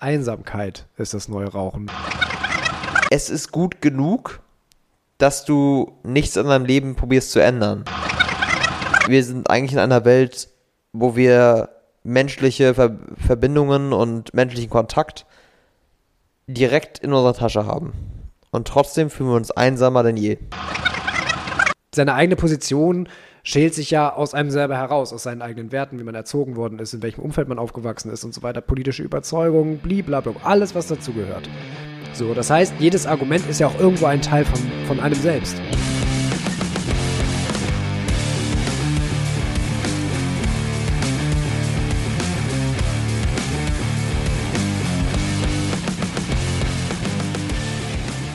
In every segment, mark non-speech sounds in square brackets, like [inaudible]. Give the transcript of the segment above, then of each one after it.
Einsamkeit ist das neue Rauchen. Es ist gut genug, dass du nichts in deinem Leben probierst zu ändern. Wir sind eigentlich in einer Welt, wo wir menschliche Ver Verbindungen und menschlichen Kontakt direkt in unserer Tasche haben. Und trotzdem fühlen wir uns einsamer denn je. Seine eigene Position schält sich ja aus einem selber heraus, aus seinen eigenen Werten, wie man erzogen worden ist, in welchem Umfeld man aufgewachsen ist und so weiter, politische Überzeugungen, blablabla, alles, was dazugehört. So, das heißt, jedes Argument ist ja auch irgendwo ein Teil von, von einem selbst.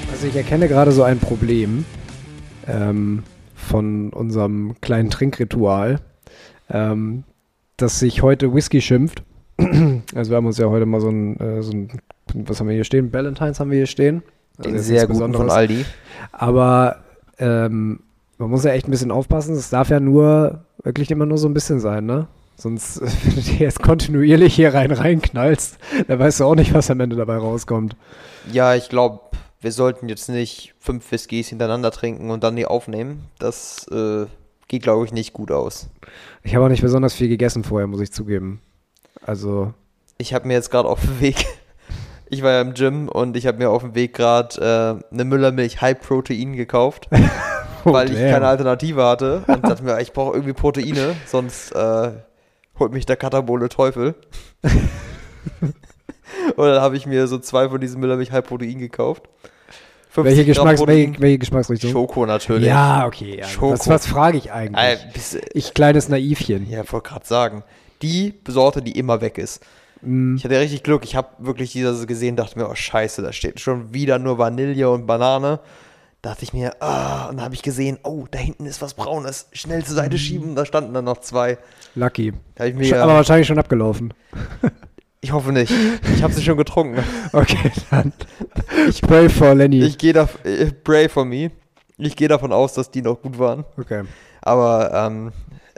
Also ich erkenne gerade so ein Problem ähm, von unserem kleinen Trinkritual, ähm, dass sich heute Whisky schimpft. [clears throat] also wir haben uns ja heute mal so ein, äh, so ein was haben wir hier stehen? Valentines haben wir hier stehen. Also Den sehr guten von Aldi. Aber ähm, man muss ja echt ein bisschen aufpassen. Es darf ja nur wirklich immer nur so ein bisschen sein, ne? Sonst, [laughs] wenn du dir jetzt kontinuierlich hier rein reinknallst, dann weißt du auch nicht, was am Ende dabei rauskommt. Ja, ich glaube, wir sollten jetzt nicht fünf Whiskys hintereinander trinken und dann die aufnehmen. Das äh, geht, glaube ich, nicht gut aus. Ich habe auch nicht besonders viel gegessen vorher, muss ich zugeben. Also. Ich habe mir jetzt gerade auf dem Weg, [laughs] ich war ja im Gym und ich habe mir auf dem Weg gerade äh, eine Müllermilch High Protein gekauft, [laughs] oh, weil damn. ich keine Alternative hatte und dachte mir, ich brauche irgendwie Proteine, sonst äh, holt mich der Katabole Teufel. [laughs] Und dann habe ich mir so zwei von diesen Müllermilch Halbprotein gekauft. Welche, Geschmacks, welche, welche, Geschmacksrichtung? Schoko natürlich. Ja, okay. Ja. Schoko. Was, was frage ich eigentlich? Äh, ich kleines Naivchen. Ja, wollte gerade sagen. Die Sorte, die immer weg ist. Mm. Ich hatte richtig Glück. Ich habe wirklich dieses gesehen, dachte mir, oh scheiße, da steht schon wieder nur Vanille und Banane. Da dachte ich mir, ah, und dann habe ich gesehen, oh, da hinten ist was Braunes. Schnell zur Seite mm. schieben, da standen dann noch zwei. Lucky. Aber wahrscheinlich schon abgelaufen. [laughs] Ich hoffe nicht. Ich habe sie schon getrunken. [laughs] Okay, dann. Ich pray for Lenny. Ich gehe da, äh, pray for me. Ich gehe davon aus, dass die noch gut waren. Okay. Aber ähm,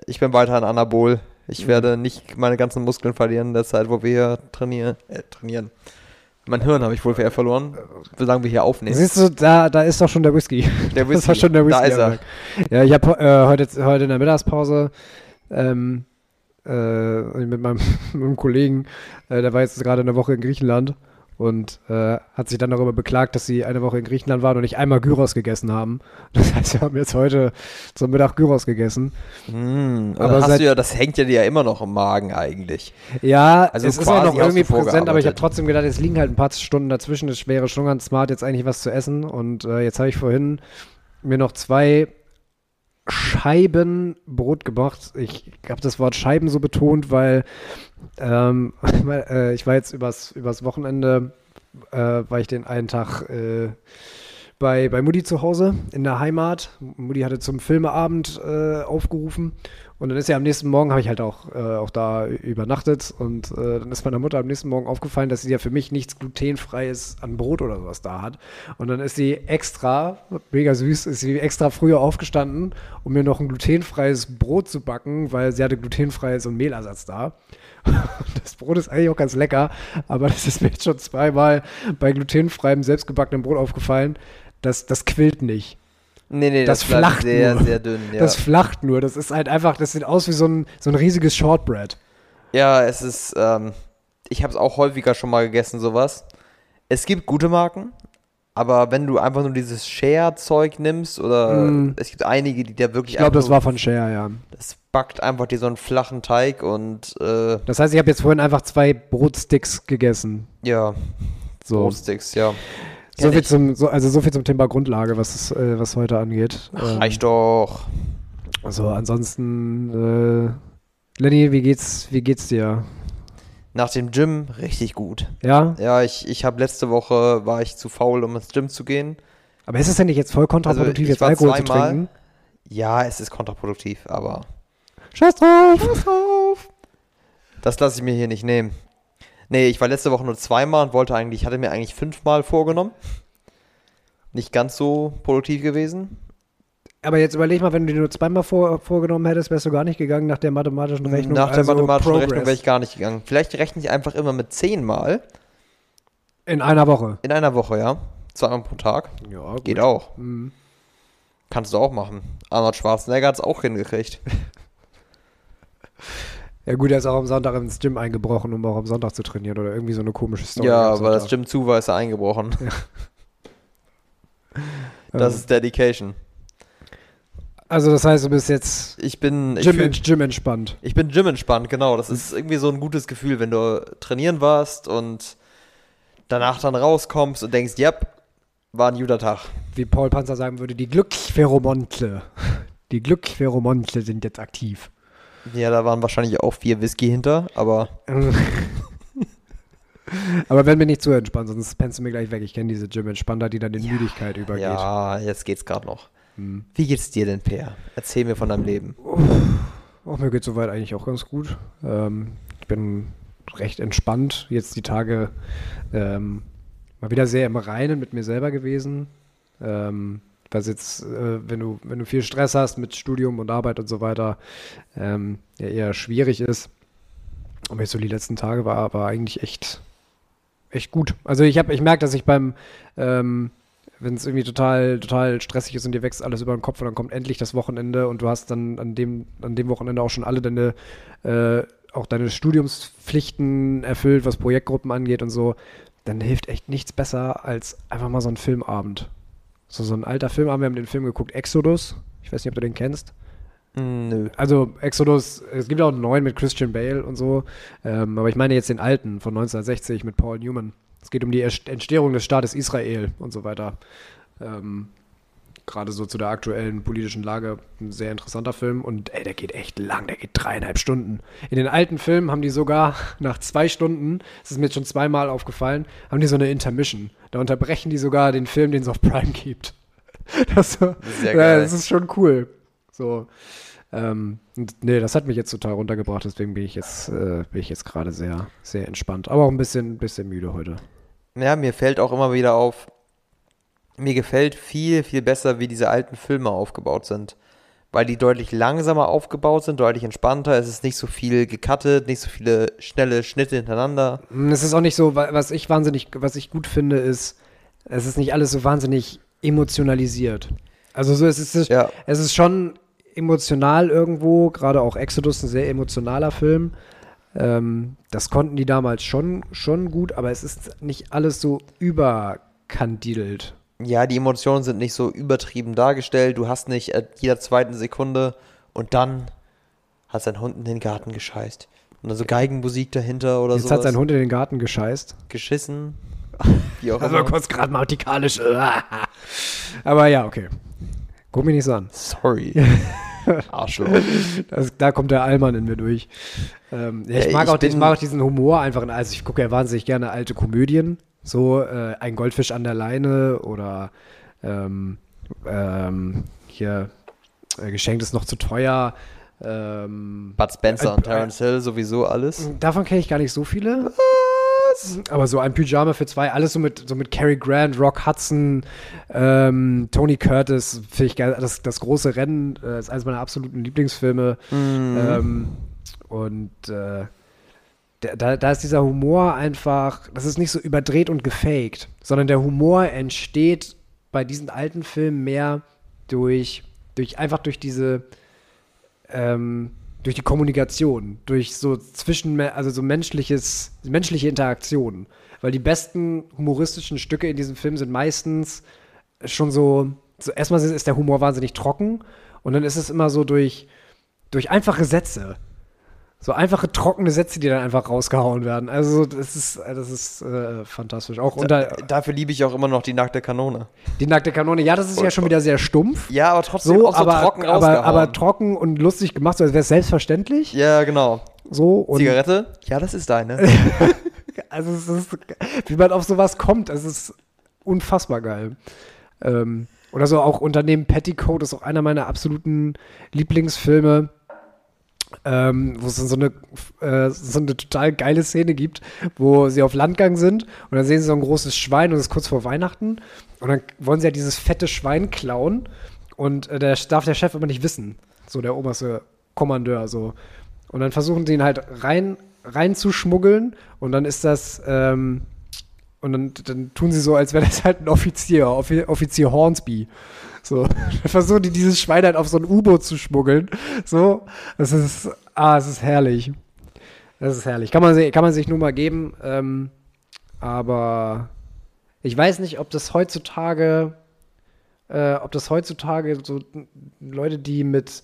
ich bin weiter an Anabol. Ich mhm. werde nicht meine ganzen Muskeln verlieren in der Zeit, wo wir hier trainieren. Äh, trainieren. Mein Hirn habe ich wohl eher verloren, solange wir hier aufnehmen. Siehst du, da, da ist doch schon der Whisky. Der [laughs] Whisky. Das war schon der Whisky. Da ist er. Ja, ich habe äh, heute, heute in der Mittagspause ähm, äh, mit, meinem, [laughs] mit meinem Kollegen, äh, der war jetzt gerade eine Woche in Griechenland und äh, hat sich dann darüber beklagt, dass sie eine Woche in Griechenland waren und nicht einmal Gyros gegessen haben. [laughs] Das heißt, wir haben jetzt heute zum Mittag Gyros gegessen. Mm, aber hast du ja, das hängt ja dir ja immer noch im Magen eigentlich. Ja, also es ist auch noch irgendwie präsent, aber ich habe trotzdem gedacht, es liegen halt ein paar Stunden dazwischen. Es wäre schon ganz smart, jetzt eigentlich was zu essen. Und äh, jetzt habe ich vorhin mir noch zwei Scheibenbrot gemacht. Ich habe das Wort Scheiben so betont, weil ähm, [laughs] äh, ich war jetzt übers, übers Wochenende, äh, war ich den einen Tag äh, bei, bei Mutti zu Hause in der Heimat. Mutti hatte zum Filmeabend äh, aufgerufen und dann ist ja am nächsten Morgen, habe ich halt auch, äh, auch da übernachtet und äh, dann ist meiner Mutter am nächsten Morgen aufgefallen, dass sie ja für mich nichts glutenfreies an Brot oder sowas da hat. Und dann ist sie extra, mega süß, ist sie extra früher aufgestanden, um mir noch ein glutenfreies Brot zu backen, weil sie hatte glutenfreies und Mehlersatz da. [laughs] Das Brot ist eigentlich auch ganz lecker, aber das ist mir jetzt schon zweimal bei glutenfreiem, selbstgebackenem Brot aufgefallen. Das, das quillt nicht. Nee, nee, das, das flacht sehr, nur. sehr dünn. Ja. Das flacht nur. Das ist halt einfach, das sieht aus wie so ein, so ein riesiges Shortbread. Ja, es ist, ähm, ich habe es auch häufiger schon mal gegessen, sowas. Es gibt gute Marken, aber wenn du einfach nur dieses Share-Zeug nimmst oder mm. es gibt einige, die da wirklich. Ich glaube, das war von Share, ja. Das backt einfach dir so einen flachen Teig und. Äh, das heißt, ich habe jetzt vorhin einfach zwei Brotsticks gegessen. Ja. So. Brotsticks, ja. So viel, zum, so, also so viel zum Thema Grundlage, was, äh, was heute angeht. Ähm, Reicht doch. Also ansonsten, äh, Lenny, wie geht's, wie geht's dir? Nach dem Gym richtig gut. Ja? Ja, ich, ich habe letzte Woche, war ich zu faul, um ins Gym zu gehen. Aber ist es denn nicht jetzt voll kontraproduktiv, also jetzt Alkohol zweimal, zu trinken? Ja, es ist kontraproduktiv, aber... Scheiß drauf! Scheiß drauf! Das lasse ich mir hier nicht nehmen. Nee, ich war letzte Woche nur zweimal und wollte eigentlich, hatte mir eigentlich fünfmal vorgenommen. Nicht ganz so produktiv gewesen. Aber jetzt überleg mal, wenn du dir nur zweimal vor, vorgenommen hättest, wärst du gar nicht gegangen nach der mathematischen Rechnung. Nach der also mathematischen Progress. Rechnung wäre ich gar nicht gegangen. Vielleicht rechne ich einfach immer mit zehnmal In einer Woche. In einer Woche, ja. Zweimal pro Tag. Ja, Geht auch. Mhm. Kannst du auch machen. Arnold Schwarzenegger hat es auch hingekriegt. [laughs] Ja gut, er ist auch am Sonntag ins Gym eingebrochen, um auch am Sonntag zu trainieren oder irgendwie so eine komische Story. ja, aber das. Gym zu war, ist er eingebrochen. [laughs] Das Ähm, ist Dedication. Also das heißt, du bist jetzt Ich bin, ich, Gym, fühl, Gym entspannt. ich bin Gym entspannt, genau. Das ist irgendwie so ein gutes Gefühl, wenn du trainieren warst und danach dann rauskommst und denkst, ja, war ein guter Tag. Wie Paul Panzer sagen würde, die Glückspheromontle. Die Glückspheromontle sind jetzt aktiv. Ja, da waren wahrscheinlich auch vier Whisky hinter, aber [laughs] Aber wenn mir nicht zu entspannt, sonst pennst du mir gleich weg. Ich kenne diese Gym-Entspanner, die dann in Müdigkeit übergeht. ja, jetzt geht's gerade noch. Hm. Wie geht's dir denn, Per? Erzähl mir von deinem Leben. Auch mir geht soweit eigentlich auch ganz gut. Ähm, ich bin recht entspannt. Jetzt die Tage ähm, mal wieder sehr im Reinen mit mir selber gewesen. Ähm, was jetzt, äh, wenn du, wenn du viel Stress hast mit Studium und Arbeit und so weiter, ähm, ja eher schwierig ist. Aber jetzt so die letzten Tage war, war eigentlich echt, echt gut. Also ich habe, ich merke, dass ich beim, ähm, wenn es irgendwie total, total stressig ist und dir wächst alles über den Kopf und dann kommt endlich das Wochenende und du hast dann an dem, an dem Wochenende auch schon alle deine, äh, auch deine Studiumspflichten erfüllt, was Projektgruppen angeht und so, dann hilft echt nichts besser als einfach mal so ein Filmabend. So, so ein alter Filmabend, wir haben den Film geguckt, Exodus. Ich weiß nicht, ob du den kennst. Hm, Nö. Also Exodus, es gibt auch einen neuen mit Christian Bale und so, ähm, aber ich meine jetzt den alten von 1960 mit Paul Newman. Es geht um die Entstehung des Staates Israel und so weiter. Ähm, Gerade so zu der aktuellen politischen Lage ein sehr interessanter Film und ey, der geht echt lang, der geht dreieinhalb Stunden. In den alten Filmen haben die sogar [laughs] nach zwei Stunden, das ist mir jetzt schon zweimal aufgefallen, haben die so eine Intermission. Da unterbrechen die sogar den Film, den es auf Prime gibt. [laughs] Das, so, sehr geil. das ist schon cool. So, ähm, nee, das hat mich jetzt total runtergebracht, deswegen bin ich jetzt, äh, bin ich jetzt gerade sehr, sehr entspannt. Aber auch ein bisschen, bisschen müde heute. Ja, mir fällt auch immer wieder auf, mir gefällt viel, viel besser, wie diese alten Filme aufgebaut sind. Weil die deutlich langsamer aufgebaut sind, deutlich entspannter. Es ist nicht so viel gecuttet, nicht so viele schnelle Schnitte hintereinander. Mm, Es ist auch nicht so, wa- was ich wahnsinnig, was ich gut finde, ist, es ist nicht alles so wahnsinnig emotionalisiert. Also so, es ist, Ja. es ist schon emotional irgendwo, gerade auch Exodus, ein sehr emotionaler Film. Ähm, das konnten die damals schon, schon gut, aber es ist nicht alles so überkandidelt. Ja, die Emotionen sind nicht so übertrieben dargestellt. Du hast nicht at jeder zweiten Sekunde und dann hat sein Hund in den Garten gescheißt. Und dann so Geigenmusik dahinter oder Jetzt so. hat sein Hund in den Garten gescheißt. geschissen. Wie auch [laughs] Also immer. kurz grammatikalisch. [laughs] Aber ja, okay. Guck mich nicht so an. Sorry. [laughs] Arschloch. Das, da kommt der Allmann in mir durch. Ähm, ja, ich, Ja, mag ich auch, ich mag auch diesen Humor einfach. Also ich gucke ja wahnsinnig gerne alte Komödien. So äh, ein Goldfisch an der Leine oder ähm, ähm, hier äh, Geschenkt ist noch zu teuer. Ähm, Bud Spencer Ein- und Terence Hill sowieso alles. davon kenne ich gar nicht so viele. Aber so ein Pyjama für zwei, alles so mit, so mit Cary Grant, Rock Hudson, ähm, Tony Curtis, finde ich geil. Das, das große Rennen äh, ist eines meiner absoluten Lieblingsfilme. Mhm. Ähm, und äh, da, da ist dieser Humor einfach, das ist nicht so überdreht und gefaked, sondern der Humor entsteht bei diesen alten Filmen mehr durch, durch einfach durch diese, ähm, durch die Kommunikation, durch so zwischen, also so menschliches, menschliche Interaktion. Weil die besten humoristischen Stücke in diesem Film sind meistens schon so, so erstmal ist der Humor wahnsinnig trocken und dann ist es immer so durch, durch einfache Sätze. So einfache, trockene Sätze, die dann einfach rausgehauen werden. Also, das ist, das ist äh, fantastisch. Auch unter Dafür liebe ich auch immer noch die nackte Kanone. die nackte Kanone. Ja, das ist ja schon wieder sehr stumpf. Ja, aber trotzdem So, auch so aber, trocken aber, rausgehauen. aber trocken und lustig gemacht, so als wäre es selbstverständlich. ja, genau. So, und Zigarette? Ja, das ist deine. [laughs] Also es ist, wie man auf sowas kommt, es ist unfassbar geil. Ähm, oder so auch Unternehmen Petticoat ist auch einer meiner absoluten Lieblingsfilme, ähm, wo es so eine, äh, so eine total geile Szene gibt, wo sie auf Landgang sind und dann sehen sie so ein großes Schwein und es ist kurz vor Weihnachten und dann wollen sie ja dieses fette Schwein klauen und äh, der darf der Chef aber nicht wissen, so der oberste Kommandeur so. Und dann versuchen sie ihn halt rein reinzuschmuggeln und dann ist das ähm, Und dann, dann tun sie so, als wäre das halt ein Offizier, Offi Offizier Hornsby. So, [laughs] versuchen die dieses Schwein halt auf so ein U-Boot zu schmuggeln. So, das ist, ah, es ist herrlich. Das ist herrlich. Kann man, kann man sich nur mal geben. Ähm, aber ich weiß nicht, ob das heutzutage, äh, ob das heutzutage so Leute, die mit,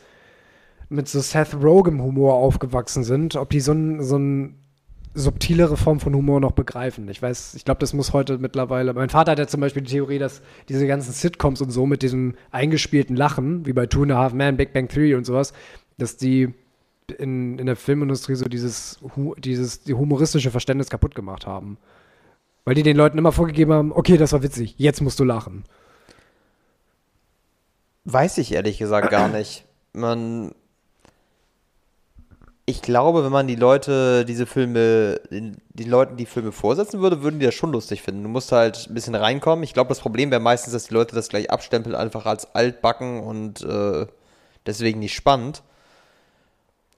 mit so Seth Rogen-Humor aufgewachsen sind, ob die so ein, so ein subtilere Form von Humor noch begreifen. Ich weiß, ich glaube, das muss heute mittlerweile. Mein Vater hat ja zum Beispiel die Theorie, dass diese ganzen Sitcoms und so mit diesem eingespielten Lachen, wie bei Two and a Half Men, Big Bang Theory und sowas, dass die in, in der Filmindustrie so dieses, dieses die humoristische Verständnis kaputt gemacht haben. Weil die den Leuten immer vorgegeben haben, okay, das war witzig, jetzt musst du lachen. Weiß ich ehrlich gesagt gar nicht. Man, ich glaube, wenn man die Leute diese Filme, den Leuten die Filme vorsetzen würde, würden die das schon lustig finden. Du musst halt ein bisschen reinkommen. Ich glaube, das Problem wäre meistens, dass die Leute das gleich abstempeln, einfach als altbacken und äh, deswegen nicht spannend.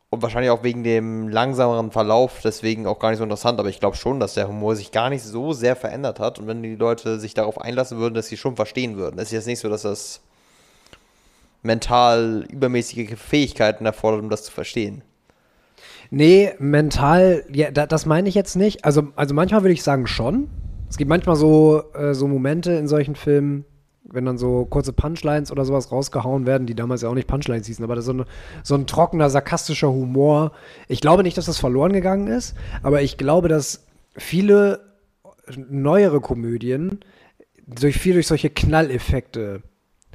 Und wahrscheinlich auch wegen dem langsameren Verlauf, deswegen auch gar nicht so interessant. Aber ich glaube schon, dass der Humor sich gar nicht so sehr verändert hat. Und wenn die Leute sich darauf einlassen würden, dass sie schon verstehen würden. Es ist jetzt nicht so, dass das mental übermäßige Fähigkeiten erfordert, um das zu verstehen. Nee, mental, ja, da, das meine ich jetzt nicht. Also, also manchmal würde ich sagen schon. Es gibt manchmal so, äh, so Momente in solchen Filmen, wenn dann so kurze Punchlines oder sowas rausgehauen werden, die damals ja auch nicht Punchlines hießen, aber so, eine, so ein trockener, sarkastischer Humor. Ich glaube nicht, dass das verloren gegangen ist, aber ich glaube, dass viele neuere Komödien durch viel durch solche Knalleffekte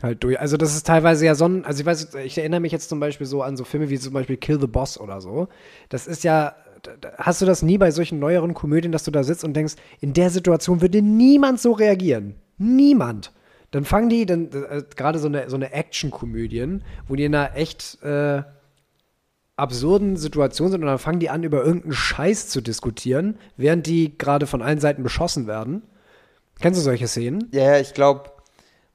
halt durch. Also das ist teilweise ja so ein, also ich weiß, ich erinnere mich jetzt zum Beispiel so an so Filme wie zum Beispiel Kill the Boss oder so. Das ist ja, hast du das nie bei solchen neueren Komödien, dass du da sitzt und denkst, in der Situation würde niemand so reagieren. Niemand. Dann fangen die, dann äh, gerade so eine, so eine Action-Komödien, wo die in einer echt äh, absurden Situation sind und dann fangen die an, über irgendeinen Scheiß zu diskutieren, während die gerade von allen Seiten beschossen werden. Kennst du solche Szenen? Ja, ich glaube,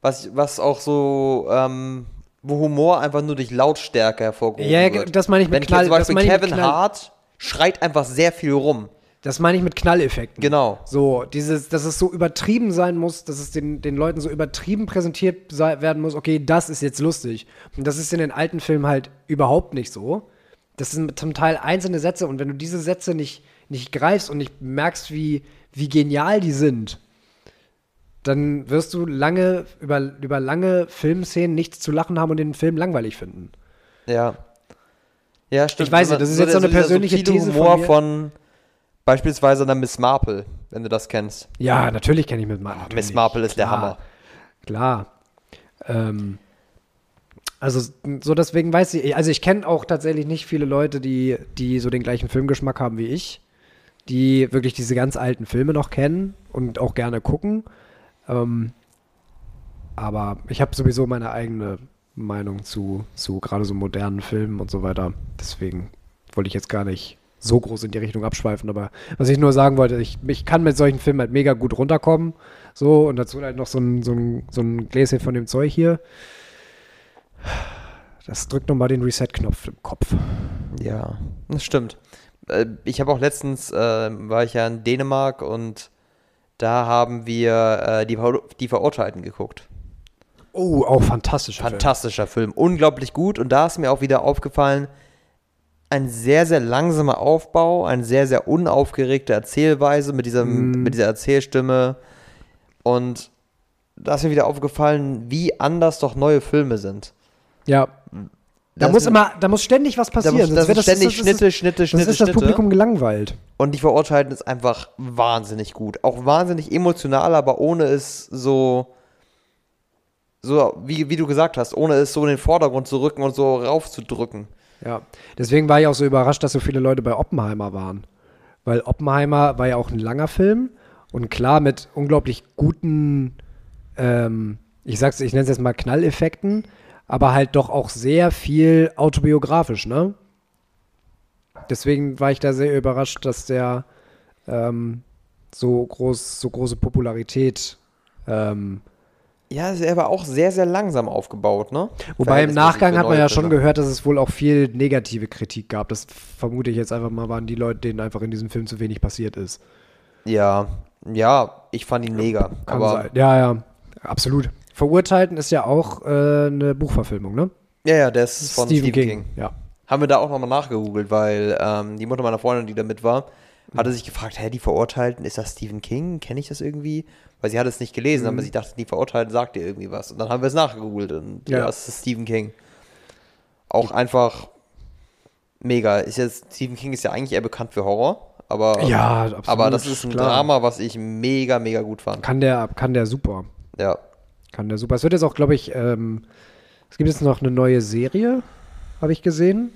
was, was auch so, ähm, wo Humor einfach nur durch Lautstärke hervorgehoben ja, wird. das meine ich mit Wenn Knall. zum Beispiel Kevin Hart schreit einfach sehr viel rum. Das meine ich mit Knalleffekten. Genau. So, dieses, dass es so übertrieben sein muss, dass es den, den Leuten so übertrieben präsentiert werden muss, okay, das ist jetzt lustig. Und das ist in den alten Filmen halt überhaupt nicht so. Das sind zum Teil einzelne Sätze und wenn du diese Sätze nicht, nicht greifst und nicht merkst, wie, wie genial die sind, dann wirst du lange, über, über lange Filmszenen nichts zu lachen haben und den Film langweilig finden. Ja. Ja, stimmt. Ich weiß nicht, das ist jetzt so eine persönliche subtile These von Humor mir. von beispielsweise einer Miss Marple, wenn du das kennst. Ja, natürlich kenne ich mit Marple. Miss Marple ist der Klar. Hammer. Klar. Ähm, also so deswegen weiß ich, also ich kenne auch tatsächlich nicht viele Leute, die, die so den gleichen Filmgeschmack haben wie ich, die wirklich diese ganz alten Filme noch kennen und auch gerne gucken. Ähm, aber ich habe sowieso meine eigene Meinung zu, zu gerade so modernen Filmen und so weiter. Deswegen wollte ich jetzt gar nicht so groß in die Richtung abschweifen, aber was ich nur sagen wollte, ich, ich kann mit solchen Filmen halt mega gut runterkommen. So, und dazu halt noch so ein, so ein, so ein Gläschen von dem Zeug hier. Das drückt nochmal den Reset-Knopf im Kopf. Ja, das stimmt. Äh, Ich habe auch letztens, äh, war ich ja in Dänemark und da haben wir äh, die, Ver die Verurteilten geguckt. Oh, auch fantastischer Film. Fantastischer Film, unglaublich gut. Und da ist mir auch wieder aufgefallen, ein sehr, sehr langsamer Aufbau, eine sehr, sehr unaufgeregte Erzählweise mit, diesem, Mm. mit dieser Erzählstimme. Und da ist mir wieder aufgefallen, wie anders doch neue Filme sind. Ja. Da Das muss immer, da muss ständig was Da passieren. muss, sonst das wird ständig das, Schnitte, Schnitte, das, Schnitte, das ist das Schnitte. Publikum gelangweilt. Und die Verurteilten ist einfach wahnsinnig gut. Auch wahnsinnig emotional, aber ohne es so, so wie, wie du gesagt hast, ohne es so in den Vordergrund zu rücken und so raufzudrücken. Ja. Deswegen war ich auch so überrascht, dass so viele Leute bei Oppenheimer waren. Weil Oppenheimer war ja auch ein langer Film und klar mit unglaublich guten, ähm, ich sag's, ich nenne es jetzt mal Knalleffekten, aber halt doch auch sehr viel autobiografisch, ne? Deswegen war ich da sehr überrascht, dass der ähm, so groß, so große Popularität ähm, Ja, er war auch sehr, sehr langsam aufgebaut, ne? Wobei im Nachgang hat man ja schon gehört, dass es wohl auch viel negative Kritik gab. Das vermute ich jetzt einfach mal, waren die Leute, denen einfach in diesem Film zu wenig passiert ist. Ja, ja, ich fand ihn mega. Kann aber sein. Ja, ja, absolut. Verurteilten ist ja auch äh, eine Buchverfilmung, ne? ja, ja, der ist von Stephen, King. Ja. Haben wir da auch nochmal nachgegoogelt, weil ähm, die Mutter meiner Freundin, die da mit war, hatte sich gefragt, hä, die Verurteilten, ist das Stephen King? Kenne ich das irgendwie? Weil sie hat es nicht gelesen, aber sie dachte, die Verurteilten sagt ihr irgendwie was. Und dann haben wir es nachgegoogelt und ja, Ja. es ist Stephen King. Auch einfach mega. Ist jetzt, Stephen King ist ja eigentlich eher bekannt für Horror, aber, Ja, absolut, aber das ist ein klar. Drama, was ich mega, mega gut fand. Kann der, kann der super. Ja. Kann der super. Es wird jetzt auch, glaube ich, ähm, es gibt jetzt noch eine neue Serie, habe ich gesehen.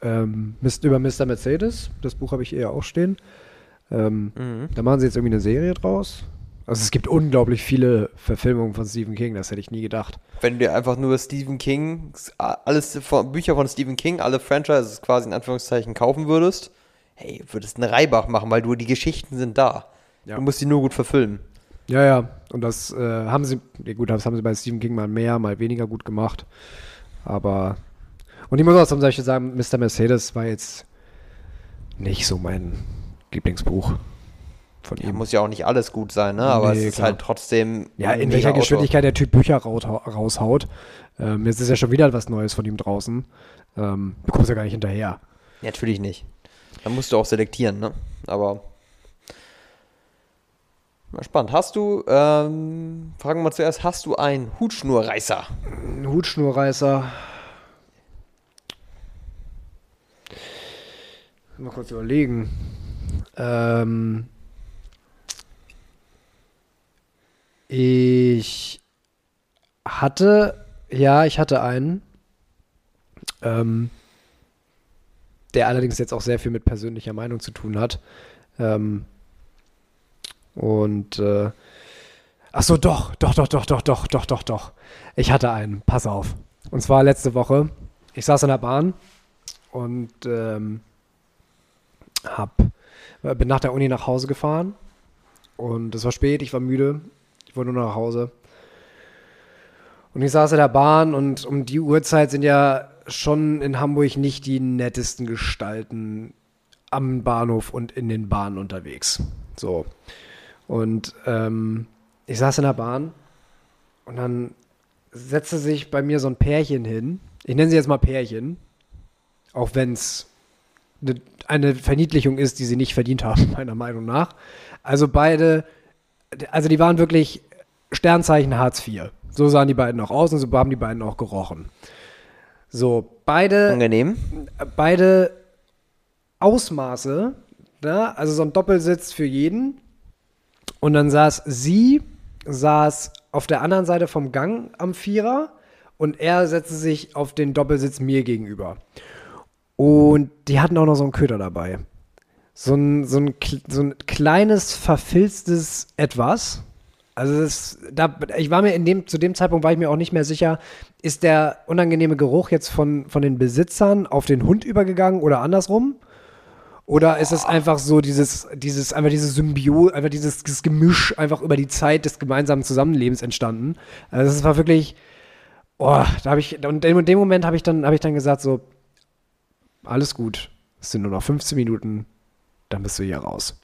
Ähm, über Mr. Mercedes. Das Buch habe ich eher auch stehen. Ähm, Mhm. Da machen sie jetzt irgendwie eine Serie draus. Also es gibt unglaublich viele Verfilmungen von Stephen King, das hätte ich nie gedacht. Wenn du einfach nur Stephen King, alles von, Bücher von Stephen King, alle Franchises quasi in Anführungszeichen kaufen würdest, hey, würdest eine Reibach machen, weil du die Geschichten sind da. Ja. Du musst die nur gut verfilmen. Ja, ja. Und das äh, haben sie, ja gut, das haben sie bei Stephen King mal mehr, mal weniger gut gemacht. Aber, und ich muss auch zum Beispiel sagen, Mr. Mercedes war jetzt nicht so mein Lieblingsbuch von Ja, ihm. muss ja auch nicht alles gut sein, ne? Aber Nee, es ist klar. halt trotzdem. Ja, in welcher Autor. Geschwindigkeit der Typ Bücher raushaut. Ähm, jetzt ist ja schon wieder was Neues von ihm draußen. Ähm, du kommst ja gar nicht hinterher. Ja, natürlich nicht. Da musst du auch selektieren, ne? Aber. Mal spannend. Hast du, ähm, fragen wir mal zuerst, hast du einen Hutschnurreißer? Ein Hutschnurreißer. Mal kurz überlegen. Ähm, ich hatte, ja, ich hatte einen, ähm, der allerdings jetzt auch sehr viel mit persönlicher Meinung zu tun hat. Ähm, und äh, Ach so, doch, doch, doch, doch, doch, doch, doch, doch, doch. Ich hatte einen, pass auf. Und zwar letzte Woche. Ich saß in der Bahn und ähm, hab, äh, bin nach der Uni nach Hause gefahren. Und es war spät, ich war müde. Ich wollte nur nach Hause. Und ich saß in der Bahn und um die Uhrzeit sind ja schon in Hamburg nicht die nettesten Gestalten am Bahnhof und in den Bahnen unterwegs. So. Und ähm, ich saß in der Bahn und dann setzte sich bei mir so ein Pärchen hin. Ich nenne sie jetzt mal Pärchen, auch wenn es eine, eine Verniedlichung ist, die sie nicht verdient haben, [laughs] meiner Meinung nach. Also beide, also die waren wirklich Sternzeichen Hartz IV. So sahen die beiden auch aus und so haben die beiden auch gerochen. So, beide Angenehm. beide Ausmaße, ne? also so ein Doppelsitz für jeden. Und dann saß sie, saß auf der anderen Seite vom Gang am Vierer und er setzte sich auf den Doppelsitz mir gegenüber. Und die hatten auch noch so einen Köder dabei. So ein, so ein, so ein kleines, verfilztes Etwas. Also das, da, ich war mir in dem, zu dem Zeitpunkt war ich mir auch nicht mehr sicher, ist der unangenehme Geruch jetzt von, von den Besitzern auf den Hund übergegangen oder andersrum? Oder ist es einfach so dieses, dieses, einfach diese Symbio, einfach dieses, dieses Gemisch einfach über die Zeit des gemeinsamen Zusammenlebens entstanden? Also es war wirklich, oh, da habe ich, und in dem Moment habe ich dann, habe ich dann gesagt so, alles gut, es sind nur noch 15 Minuten, dann bist du hier raus.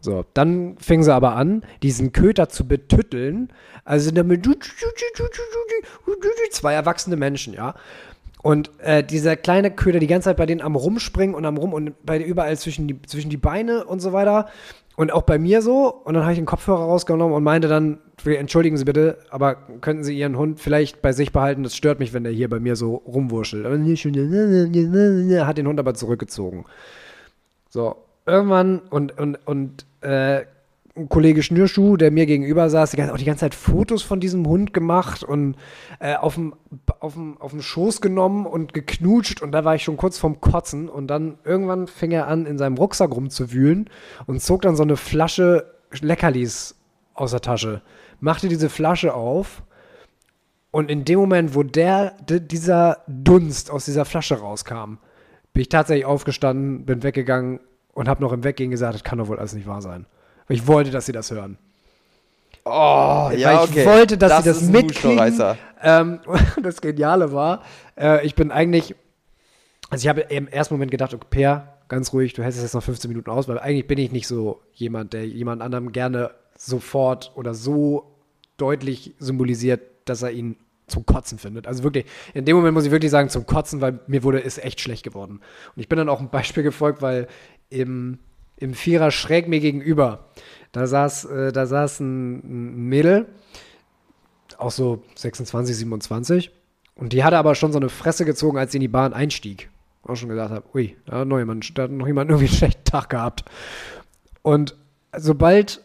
So, dann fingen sie aber an, diesen Köter zu betütteln. Also damit zwei erwachsene Menschen, ja. Und äh, dieser kleine Köder die ganze Zeit bei denen am Rumspringen und am Rum und bei überall zwischen die, zwischen die Beine und so weiter. Und auch bei mir so. Und dann habe ich den Kopfhörer rausgenommen und meinte dann, entschuldigen Sie bitte, aber könnten Sie Ihren Hund vielleicht bei sich behalten? Das stört mich, wenn der hier bei mir so rumwurschtelt. Und nicht schon- Hat den Hund aber zurückgezogen. So, irgendwann und, und, und äh, Kollege Schnürschuh, der mir gegenüber saß, die ganze, auch die ganze Zeit Fotos von diesem Hund gemacht und äh, auf dem Schoß genommen und geknutscht und da war ich schon kurz vorm Kotzen und dann irgendwann fing er an, in seinem Rucksack rumzuwühlen und zog dann so eine Flasche Leckerlis aus der Tasche, machte diese Flasche auf und in dem Moment, wo der, dieser Dunst aus dieser Flasche rauskam, bin ich tatsächlich aufgestanden, bin weggegangen und habe noch im Weggehen gesagt, das kann doch wohl alles nicht wahr sein. Weil ich wollte, dass sie das hören. Oh, Weil ich wollte, dass sie das ist ein mitkriegen. Ähm, [laughs] das Geniale war, äh, ich bin eigentlich, also ich habe im ersten Moment gedacht, okay, Per, ganz ruhig, du hältst es jetzt noch 15 Minuten aus, weil eigentlich bin ich nicht so jemand, der jemand anderem gerne sofort oder so deutlich symbolisiert, dass er ihn zum Kotzen findet. Also wirklich, in dem Moment muss ich wirklich sagen, zum Kotzen, weil mir wurde es echt schlecht geworden. Und ich bin dann auch ein Beispiel gefolgt, weil im, im Vierer schräg mir gegenüber, da saß, äh, da saß ein, Mädel, auch so 26, 27, und die hatte aber schon so eine Fresse gezogen, als sie in die Bahn einstieg. Auch schon gesagt habe, ui, da hat noch jemand, da hat noch jemand irgendwie einen schlechten Tag gehabt. Und sobald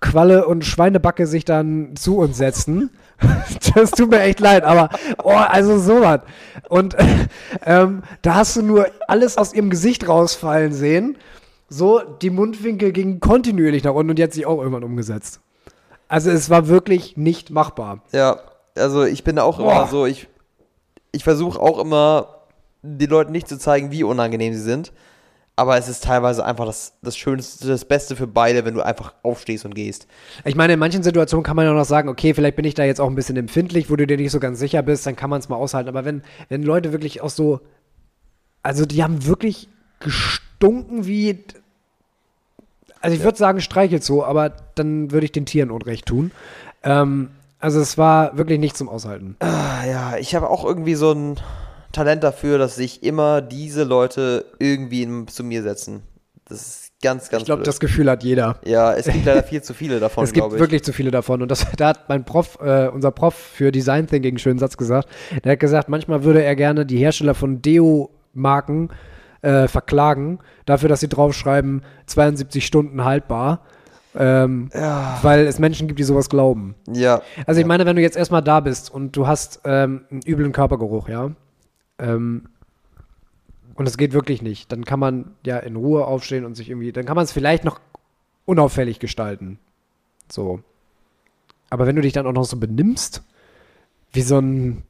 Qualle und Schweinebacke sich dann zu uns setzten. [laughs] das tut mir echt leid, aber oh, also sowas. Und [laughs] ähm, da hast du nur alles aus ihrem Gesicht rausfallen sehen. So, die Mundwinkel gingen kontinuierlich nach unten und die hat sich auch irgendwann umgesetzt. Also es war wirklich nicht machbar. Ja, also ich bin auch Boah. immer so, ich, ich versuche auch immer, den Leuten nicht zu zeigen, wie unangenehm sie sind. Aber es ist teilweise einfach das, das Schönste, das Beste für beide, wenn du einfach aufstehst und gehst. Ich meine, in manchen Situationen kann man ja noch sagen, okay, vielleicht bin ich da jetzt auch ein bisschen empfindlich, wo du dir nicht so ganz sicher bist, dann kann man es mal aushalten. Aber wenn, wenn Leute wirklich auch so, also die haben wirklich gestunken wie, also ich ja. würde sagen, streichelt so, aber dann würde ich den Tieren Unrecht tun. Ähm, also es war wirklich nicht zum Aushalten. Ah, ja, ich habe auch irgendwie so ein Talent dafür, dass sich immer diese Leute irgendwie in, zu mir setzen. Das ist ganz, ganz Ich glaube, das Gefühl hat jeder. Ja, es gibt leider viel zu viele [laughs] davon, Es gibt wirklich zu viele davon. Und das, [laughs] da hat mein Prof, äh, unser Prof für Design Thinking einen schönen Satz gesagt. Der hat gesagt, manchmal würde er gerne die Hersteller von Deo-Marken äh, verklagen, dafür, dass sie draufschreiben, 72 Stunden haltbar. Ähm, ja. Weil es Menschen gibt, die sowas glauben. Ja. Also ich ja. meine, wenn du jetzt erstmal da bist und du hast ähm, einen üblen Körpergeruch, ja, ähm, und es geht wirklich nicht. Dann kann man ja in Ruhe aufstehen und sich irgendwie, dann kann man es vielleicht noch unauffällig gestalten. So. Aber wenn du dich dann auch noch so benimmst, wie so ein,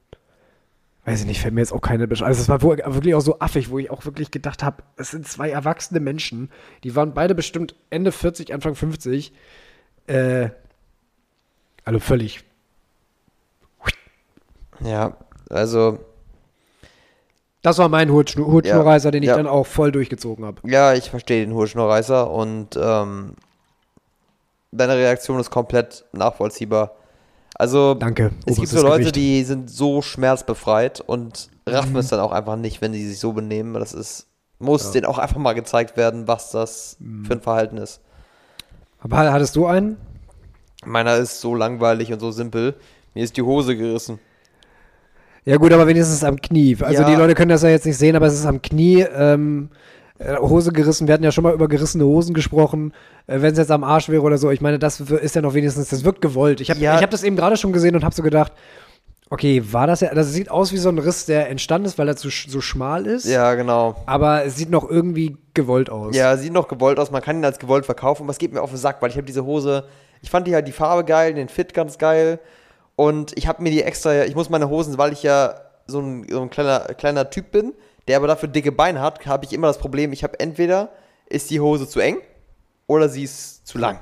weiß ich nicht, fällt mir jetzt auch keine Beschreibung. Also es war wirklich auch so affig, wo ich auch wirklich gedacht habe, es sind zwei erwachsene Menschen, die waren beide bestimmt Ende 40, Anfang 50. Äh, also völlig. Ja, also das war mein Hutschnurreißer, ja, den ich ja. dann auch voll durchgezogen habe. Ja, ich verstehe den Hutschnurreißer und ähm, deine Reaktion ist komplett nachvollziehbar. Also, Danke. Es gibt so Leute, Gericht. die sind so schmerzbefreit und raffen mhm. es dann auch einfach nicht, wenn die sich so benehmen. Das ist, muss ja. denen auch einfach mal gezeigt werden, was das mhm. für ein Verhalten ist. Aber hattest du einen? Meiner ist so langweilig und so simpel. Mir ist die Hose gerissen. Ja gut, aber wenigstens am Knie. Also ja. die Leute können das ja jetzt nicht sehen, aber es ist am Knie. Ähm, äh, Hose gerissen, wir hatten ja schon mal über gerissene Hosen gesprochen, äh, wenn es jetzt am Arsch wäre oder so. Ich meine, das ist ja noch wenigstens, das wirkt gewollt. Ich habe ja. hab das eben gerade schon gesehen und habe so gedacht, okay, war das ja, das sieht aus wie so ein Riss, der entstanden ist, weil er zu, so schmal ist. Ja, genau. Aber es sieht noch irgendwie gewollt aus. Ja, sieht noch gewollt aus, man kann ihn als gewollt verkaufen, aber es geht mir auf den Sack, weil ich habe diese Hose, ich fand die halt die Farbe geil, den Fit ganz geil und ich habe mir die extra, ich muss meine Hosen, weil ich ja so ein, so ein kleiner, kleiner Typ bin, der aber dafür dicke Beine hat, habe ich immer das Problem, ich habe entweder ist die Hose zu eng oder sie ist zu lang.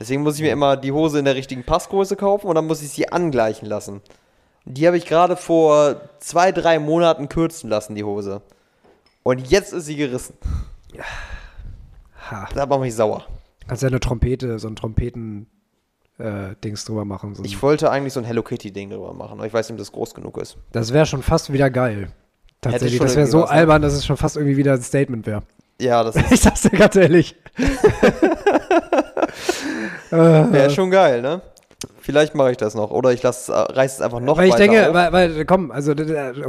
Deswegen muss ich mir immer die Hose in der richtigen Passgröße kaufen und dann muss ich sie angleichen lassen. Die habe ich gerade vor zwei, drei Monaten kürzen lassen, die Hose. Und jetzt ist sie gerissen. Ha. Da macht mich sauer. Kannst ja eine Trompete, so ein Trompeten äh, Dings drüber machen. So ich wollte eigentlich so ein Hello Kitty Ding drüber machen, aber ich weiß nicht, ob das groß genug ist. Das wäre schon fast wieder geil. Tatsächlich, das wäre so albern, dass es schon fast irgendwie wieder ein Statement wäre. Ja, das [laughs] ist. ich sag's dir ganz ehrlich. [laughs] wäre schon geil, ne? Vielleicht mache ich das noch. Oder ich lasse, reiß es einfach noch Weil ich denke, weil, weil, komm, also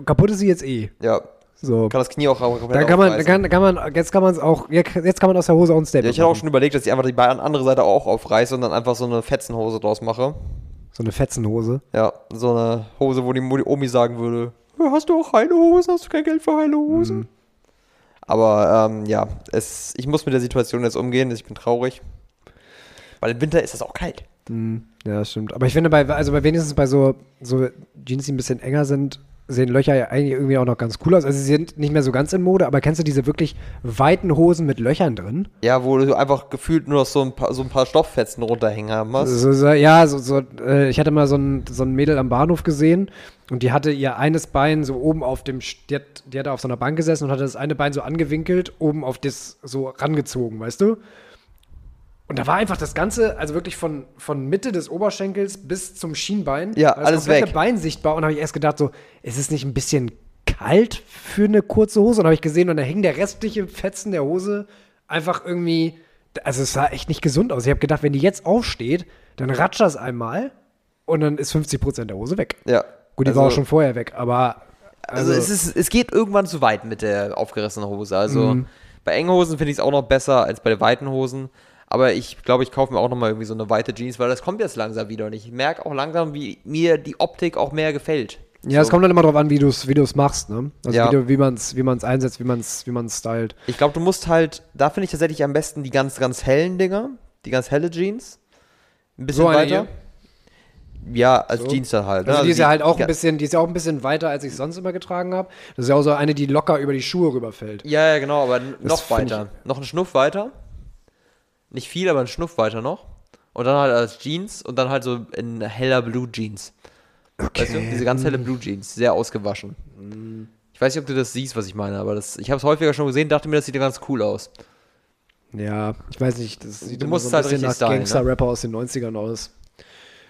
kaputt ist sie jetzt eh. Ja. So. Kann das Knie auch komplett Dann kann man, kann, kann man, jetzt kann man es auch, jetzt kann man aus der Hose auch ein. Ja, ich habe auch schon überlegt, dass ich einfach die andere Seite auch aufreiße und dann einfach so eine Fetzenhose draus mache. So eine Fetzenhose? Ja, so eine Hose, wo die Omi sagen würde, hast du auch heile Hosen? Hast du kein Geld für heile Hosen? Mhm. Aber ähm, ja, es, ich muss mit der Situation jetzt umgehen, ich bin traurig. Weil im Winter ist es auch kalt. Mhm. Ja, das stimmt. Aber ich finde, bei, also bei wenigstens bei so, so Jeans, die ein bisschen enger sind, sehen Löcher ja eigentlich irgendwie auch noch ganz cool aus. Also sie sind nicht mehr so ganz in Mode, aber kennst du diese wirklich weiten Hosen mit Löchern drin? Ja, wo du einfach gefühlt nur noch so ein paar, so ein paar Stofffetzen runterhängen haben hast. So, so, ja, so, so äh, ich hatte mal so ein, so ein Mädel am Bahnhof gesehen und die hatte ihr eines Bein so oben auf dem, die hat, die hatte auf so einer Bank gesessen und hatte das eine Bein so angewinkelt, oben auf das so rangezogen, weißt du? Und da war einfach das Ganze, also wirklich von, von Mitte des Oberschenkels bis zum Schienbein. Ja, war das alles komplette weg. Bein sichtbar. Und habe ich erst gedacht, so, ist es nicht ein bisschen kalt für eine kurze Hose? Und habe ich gesehen, und da hing der restliche Fetzen der Hose einfach irgendwie. Also es sah echt nicht gesund aus. Ich habe gedacht, wenn die jetzt aufsteht, dann ratscht das einmal und dann ist 50% der Hose weg. Ja. Gut, die also, war auch schon vorher weg, aber. Also, es, ist, es geht irgendwann zu weit mit der aufgerissenen Hose. Also Mhm. bei engen Hosen finde ich es auch noch besser als bei den weiten Hosen. Aber ich glaube, ich kaufe mir auch nochmal irgendwie so eine weite Jeans, weil das kommt jetzt langsam wieder. Und ich merke auch langsam, wie mir die Optik auch mehr gefällt. Ja, es So. kommt dann immer darauf an, wie du es wie du's machst, ne? Also Ja. wie, du, wie man es wie man's einsetzt, wie man es wie man's stylt. Ich glaube, du musst halt, da finde ich tatsächlich am besten die ganz, ganz hellen Dinger, die ganz helle Jeans. Ein bisschen So weiter. Ja, als So. Jeans dann halt. ne? Also, die ist ja halt auch ein bisschen, die ist ja auch ein bisschen weiter, als ich sonst immer getragen habe. Das ist ja auch so eine, die locker über die Schuhe rüberfällt. Ja, ja, genau, aber n- noch weiter. Noch einen Schnuff weiter. Nicht viel, aber einen Schnuff weiter noch. Und dann halt als Jeans und dann halt so in heller Blue Jeans. Weißt du? Diese ganz helle Blue Jeans, sehr ausgewaschen. Ich weiß nicht, ob du das siehst, was ich meine, aber das, ich habe es häufiger schon gesehen, dachte mir, das sieht ja ganz cool aus. Ja, ich weiß nicht, das sieht Du musst so ein halt bisschen nach ne? Gangster-Rapper aus den 90ern aus.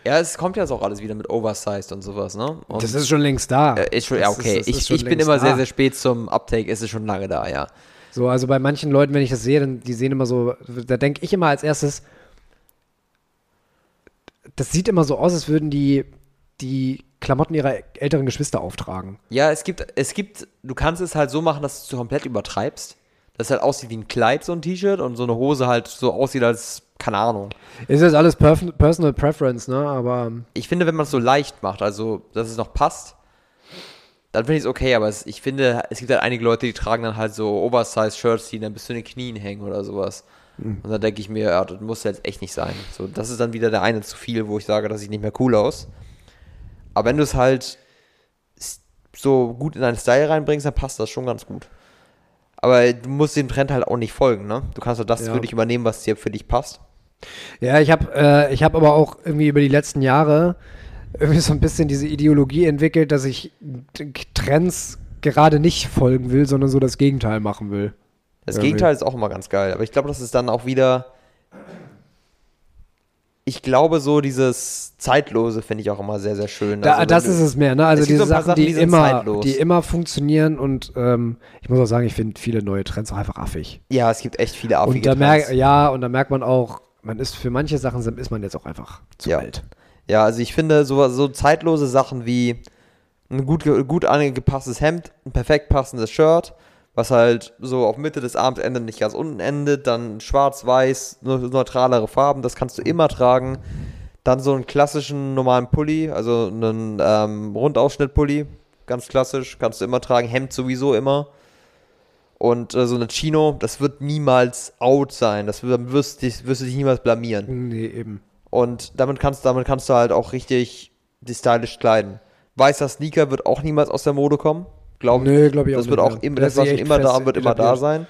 Ja, es kommt ja jetzt auch alles wieder mit Oversized und sowas, ne? Und Das ist schon längst da. äh, ist schon, ja, okay. ist- ich ich bin immer sehr, da. sehr spät zum Uptake, ist es schon lange da, ja. So, also bei manchen Leuten, wenn ich das sehe, dann die sehen immer so, da denke ich immer als erstes, das sieht immer so aus, als würden die die Klamotten ihrer älteren Geschwister auftragen. Ja, es gibt, es gibt, du kannst es halt so machen, dass du komplett übertreibst. Dass es halt aussieht wie ein Kleid, so ein T-Shirt, und so eine Hose halt so aussieht als, keine Ahnung. Ist jetzt alles Personal Preference, ne? Aber Ich finde, wenn man es so leicht macht, also dass es noch passt, dann finde ich es okay, aber es, ich finde, es gibt halt einige Leute, die tragen dann halt so Oversize-Shirts, die dann bis zu den Knien hängen oder sowas. Und dann denke ich mir, ja, das muss jetzt echt nicht sein. So, das ist dann wieder der eine zu viel, wo ich sage, das sieht nicht mehr cool aus. Aber wenn du es halt so gut in deinen Style reinbringst, dann passt das schon ganz gut. Aber du musst dem Trend halt auch nicht folgen, ne? Du kannst halt das Ja. für dich übernehmen, was dir für dich passt. Ja, ich habe äh, ich hab aber auch irgendwie über die letzten Jahre irgendwie so ein bisschen diese Ideologie entwickelt, dass ich Trends gerade nicht folgen will, sondern so das Gegenteil machen will. Das Irgendwie. Gegenteil ist auch immer ganz geil. Aber ich glaube, das ist dann auch wieder. Ich glaube, so dieses Zeitlose finde ich auch immer sehr, sehr schön. Da, Also, das ist es mehr, ne? Also diese so Sachen, die, Sachen, die sind immer, zeitlos. die immer funktionieren und ähm, ich muss auch sagen, ich finde viele neue Trends auch einfach affig. Ja, es gibt echt viele affige Und da Trends. merkt, ja, und da merkt man auch, man ist für manche Sachen ist man jetzt auch einfach zu Ja. alt. Ja, also ich finde so, so zeitlose Sachen wie ein gut, gut angepasstes Hemd, ein perfekt passendes Shirt, was halt so auf Mitte des Arms endet, nicht ganz unten endet, dann schwarz-weiß, ne- neutralere Farben, das kannst du immer tragen. Dann so einen klassischen normalen Pulli, also einen ähm, Rundausschnitt-Pulli, ganz klassisch, kannst du immer tragen, Hemd sowieso immer. Und äh, so eine Chino, das wird niemals out sein, das wirst, wirst du dich niemals blamieren. Nee, eben. Und damit kannst, damit kannst du halt auch richtig die stylisch kleiden. Weißer Sneaker wird auch niemals aus der Mode kommen. Glaube Nee, glaub ich auch Das wird nicht auch mehr. immer, Der das schon echt immer da wird immer da sein.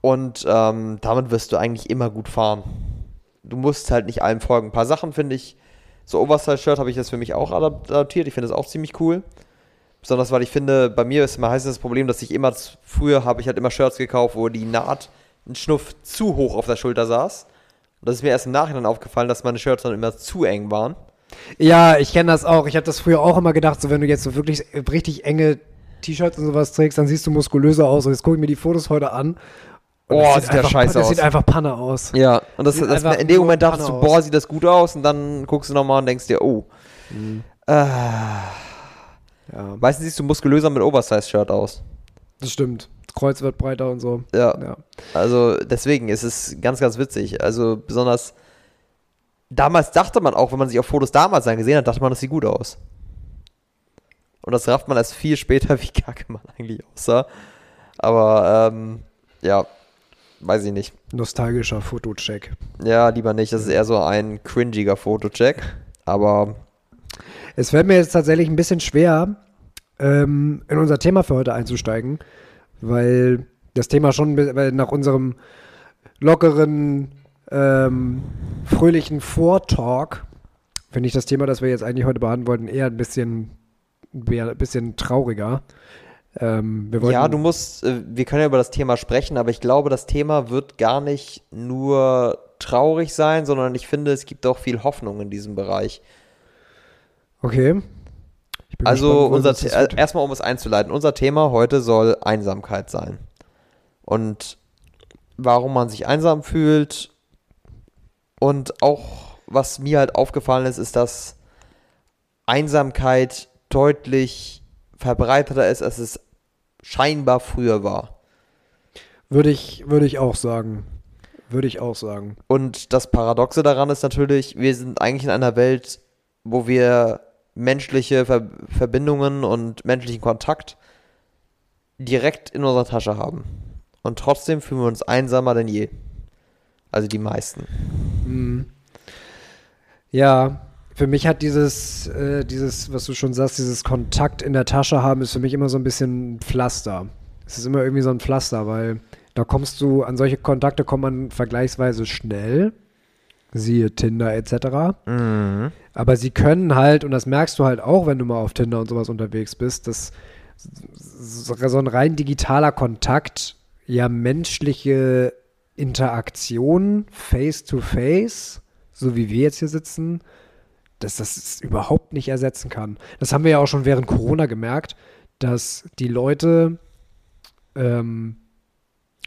Und ähm, damit wirst du eigentlich immer gut fahren. Du musst halt nicht allem folgen. Ein paar Sachen finde ich, so Oversize-Shirt habe ich das für mich auch adap- adaptiert. Ich finde das auch ziemlich cool. Besonders weil ich finde, bei mir ist meistens das Problem, dass ich immer, früher habe ich halt immer Shirts gekauft, wo die Naht ein Schnuff zu hoch auf der Schulter saß. Und das ist mir erst im Nachhinein aufgefallen, dass meine Shirts dann immer zu eng waren. Ja, ich kenne das auch. Ich habe das früher auch immer gedacht, so wenn du jetzt so wirklich richtig enge T-Shirts und sowas trägst, dann siehst du muskulöser aus. Und jetzt gucke ich mir die Fotos heute an. Und Oh, das sieht ja einfach, scheiße das aus. sieht einfach Panne aus. Ja, und das, das, in dem Moment dachtest du, boah, sieht das gut aus und dann guckst du nochmal und denkst dir, oh. Ah. Ja, Meistens siehst du muskulöser mit Oversize-Shirt aus. das stimmt. Kreuz wird breiter und so. Ja, Ja. also deswegen ist es ganz, ganz witzig. Also besonders damals dachte man auch, wenn man sich auf Fotos damals angesehen hat, dachte man, das sieht gut aus. Und das rafft man erst viel später, [laughs] wie kacke man eigentlich aussah. Aber ähm, ja, weiß ich nicht. Nostalgischer Fotocheck. Ja, lieber nicht. Das ist eher so ein cringiger Fotocheck. Aber Es fällt mir jetzt tatsächlich ein bisschen schwer, ähm, in unser Thema für heute einzusteigen, weil das Thema schon weil nach unserem lockeren, ähm, fröhlichen Vortalk finde ich das Thema, das wir jetzt eigentlich heute behandeln wollten, eher ein bisschen, ein bisschen trauriger. Ähm, Ja, du musst, äh, wir können ja über das Thema sprechen, aber ich glaube, das Thema wird gar nicht nur traurig sein, sondern ich finde, es gibt auch viel Hoffnung in diesem Bereich. Okay. Also unser äh, erstmal um es einzuleiten, unser Thema heute soll Einsamkeit sein. Und warum man sich einsam fühlt und auch was mir halt aufgefallen ist, ist, dass Einsamkeit deutlich verbreiteter ist, als es scheinbar früher war. Würde ich, würde ich auch sagen. Würde ich auch sagen. Und das Paradoxe daran ist natürlich, wir sind eigentlich in einer Welt, wo wir menschliche Ver Verbindungen und menschlichen Kontakt direkt in unserer Tasche haben. Und trotzdem fühlen wir uns einsamer denn je. Also die meisten. Mhm. Ja, für mich hat dieses, äh, dieses, was du schon sagst, dieses Kontakt in der Tasche haben, ist für mich immer so ein bisschen ein Pflaster. Es ist immer irgendwie so ein Pflaster, weil da kommst du, an solche Kontakte kommt man vergleichsweise schnell. Siehe Tinder etc. Mhm. Aber sie können halt, und das merkst du halt auch, wenn du mal auf Tinder und sowas unterwegs bist, dass so ein rein digitaler Kontakt ja menschliche Interaktion face to face, so wie wir jetzt hier sitzen, dass das überhaupt nicht ersetzen kann. Das haben wir ja auch schon während Corona gemerkt, dass die Leute ähm,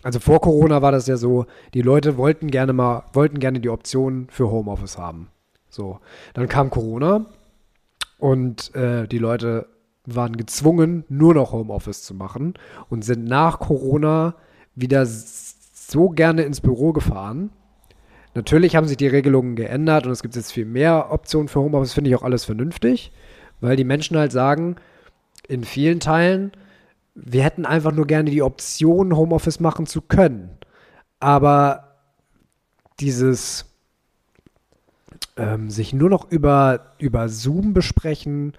also vor Corona war das ja so, die Leute wollten gerne mal, wollten gerne die Option für Homeoffice haben. So, dann kam Corona und äh, die Leute waren gezwungen, nur noch Homeoffice zu machen und sind nach Corona wieder so gerne ins Büro gefahren. Natürlich haben sich die Regelungen geändert und es gibt jetzt viel mehr Optionen für Homeoffice, finde ich auch alles vernünftig, weil die Menschen halt sagen, in vielen Teilen, wir hätten einfach nur gerne die Option, Homeoffice machen zu können. Aber dieses ähm, sich nur noch über, über Zoom besprechen,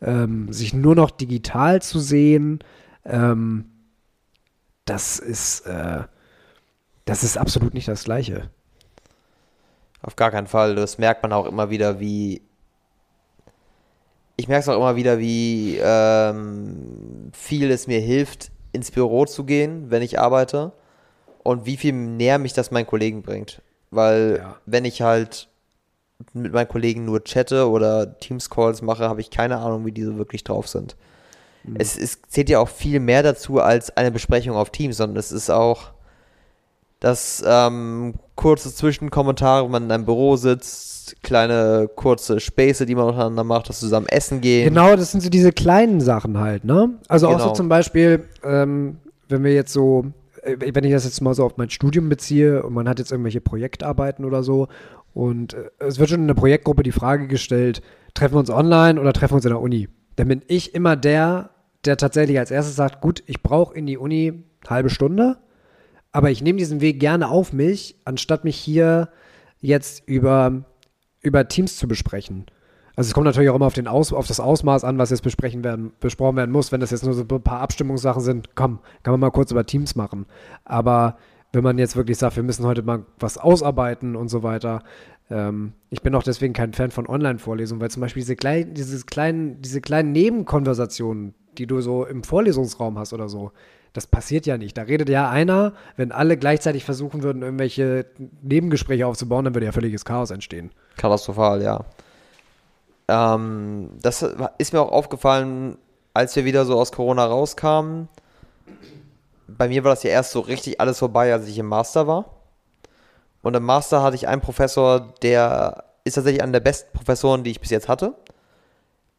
ähm, sich nur noch digital zu sehen, ähm, das ist, äh, das ist absolut nicht das Gleiche. Auf gar keinen Fall. Das merkt man auch immer wieder, wie ich merke es auch immer wieder, wie ähm, viel es mir hilft, ins Büro zu gehen, wenn ich arbeite und wie viel näher mich das meinen Kollegen bringt. Weil ja. wenn ich halt mit meinen Kollegen nur chatte oder Teams-Calls mache, habe ich keine Ahnung, wie diese wirklich drauf sind. Mhm. Es, es zählt ja auch viel mehr dazu als eine Besprechung auf Teams, sondern es ist auch das ähm, kurze Zwischenkommentare, wenn man in einem Büro sitzt, kleine kurze Späße, die man untereinander macht, dass zusammen essen gehen. Genau, das sind so diese kleinen Sachen halt, ne? Also genau. auch so zum Beispiel, ähm, wenn wir jetzt so, äh, wenn ich das jetzt mal so auf mein Studium beziehe und man hat jetzt irgendwelche Projektarbeiten oder so und äh, es wird schon in der Projektgruppe die Frage gestellt, treffen wir uns online oder treffen wir uns in der Uni? Dann bin ich immer der, der tatsächlich als erstes sagt, gut, ich brauche in die Uni eine halbe Stunde aber ich nehme diesen Weg gerne auf mich, anstatt mich hier jetzt über, über Teams zu besprechen. Also es kommt natürlich auch immer auf, den Aus, auf das Ausmaß an, was jetzt besprechen werden, besprochen werden muss. Wenn das jetzt nur so ein paar Abstimmungssachen sind, komm, kann man mal kurz über Teams machen. Aber wenn man jetzt wirklich sagt, wir müssen heute mal was ausarbeiten und so weiter. Ähm, ich bin auch deswegen kein Fan von Online-Vorlesungen, weil zum Beispiel diese, klein, dieses kleinen, diese kleinen Nebenkonversationen, die du so im Vorlesungsraum hast oder so, das passiert ja nicht. Da redet ja einer, wenn alle gleichzeitig versuchen würden, irgendwelche Nebengespräche aufzubauen, dann würde ja völliges Chaos entstehen. Katastrophal, ja. Ähm, das ist mir auch aufgefallen, als wir wieder so aus Corona rauskamen. Bei mir war das ja erst so richtig alles vorbei, als ich im Master war. Und im Master hatte ich einen Professor, der ist tatsächlich einer der besten Professoren, die ich bis jetzt hatte.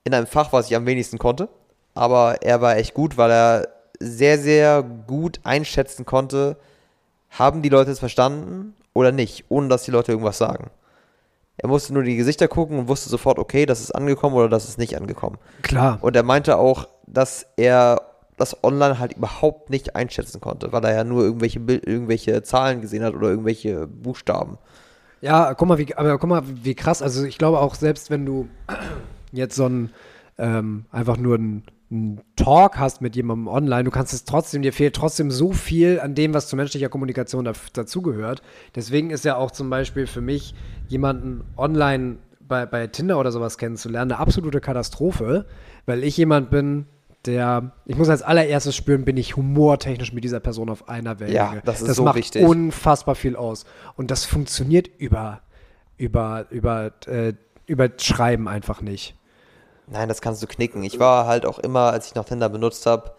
In einem Fach, was ich am wenigsten konnte. Aber er war echt gut, weil er sehr, sehr gut einschätzen konnte, haben die Leute es verstanden oder nicht, ohne dass die Leute irgendwas sagen. Er musste nur die Gesichter gucken und wusste sofort, okay, das ist angekommen oder das ist nicht angekommen. Klar. Und er meinte auch, dass er das online halt überhaupt nicht einschätzen konnte, weil er ja nur irgendwelche, irgendwelche Zahlen gesehen hat oder irgendwelche Buchstaben. Ja, guck mal, wie, aber guck mal, wie krass. Also ich glaube auch, selbst wenn du [clears throat] jetzt so ein ähm, einfach nur ein einen Talk hast mit jemandem online, du kannst es trotzdem, dir fehlt trotzdem so viel an dem, was zu menschlicher Kommunikation da, dazugehört. Deswegen ist ja auch zum Beispiel für mich jemanden online bei, bei Tinder oder sowas kennenzulernen eine absolute Katastrophe, weil ich jemand bin, der, ich muss als allererstes spüren, bin ich humortechnisch mit dieser Person auf einer Wellenlänge. Ja, das ist das so macht wichtig. unfassbar viel aus. Und das funktioniert über, über, über, äh, über Schreiben einfach nicht. Nein, das kannst du knicken. Ich war halt auch immer, als ich noch Tinder benutzt habe,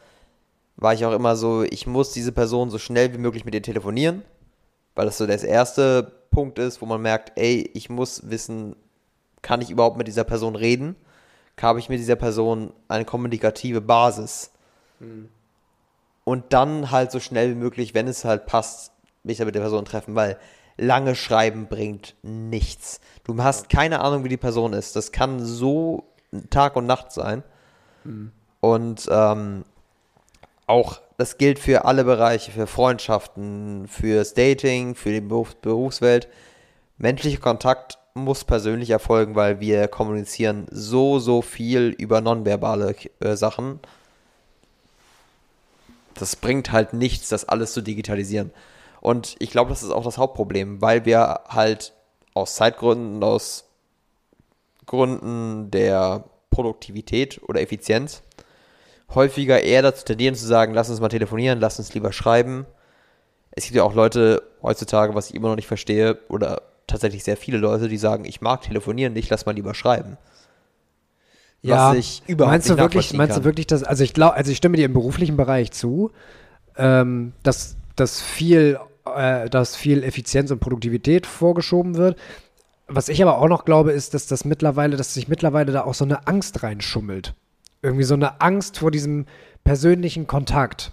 war ich auch immer so, ich muss diese Person so schnell wie möglich mit ihr telefonieren, weil das so der erste Punkt ist, wo man merkt, ey, ich muss wissen, kann ich überhaupt mit dieser Person reden? Habe ich mit dieser Person eine kommunikative Basis? Und dann halt so schnell wie möglich, wenn es halt passt, mich da mit der Person treffen, weil lange Schreiben bringt nichts. Du hast keine Ahnung, wie die Person ist. Das kann so Tag und Nacht sein. Und ähm, auch das gilt für alle Bereiche, für Freundschaften, fürs Dating, für die Beruf, Berufswelt. Menschlicher Kontakt muss persönlich erfolgen, weil wir kommunizieren so, so viel über nonverbale äh, Sachen. Das bringt halt nichts, das alles zu digitalisieren. Und ich glaube, das ist auch das Hauptproblem, weil wir halt aus Zeitgründen, aus Gründen der Produktivität oder Effizienz häufiger eher dazu tendieren zu sagen, lass uns mal telefonieren, lass uns lieber schreiben. Es gibt ja auch Leute heutzutage, was ich immer noch nicht verstehe, oder tatsächlich sehr viele Leute, die sagen, ich mag telefonieren nicht, lass mal lieber schreiben. Was ich überhaupt meinst du nicht wirklich, meinst du wirklich, dass, also ich glaube, also ich stimme dir im beruflichen Bereich zu, ähm, dass, dass viel, äh, dass viel Effizienz und Produktivität vorgeschoben wird. Was ich aber auch noch glaube, ist, dass das mittlerweile, dass sich mittlerweile da auch so eine Angst reinschummelt. Irgendwie so eine Angst vor diesem persönlichen Kontakt.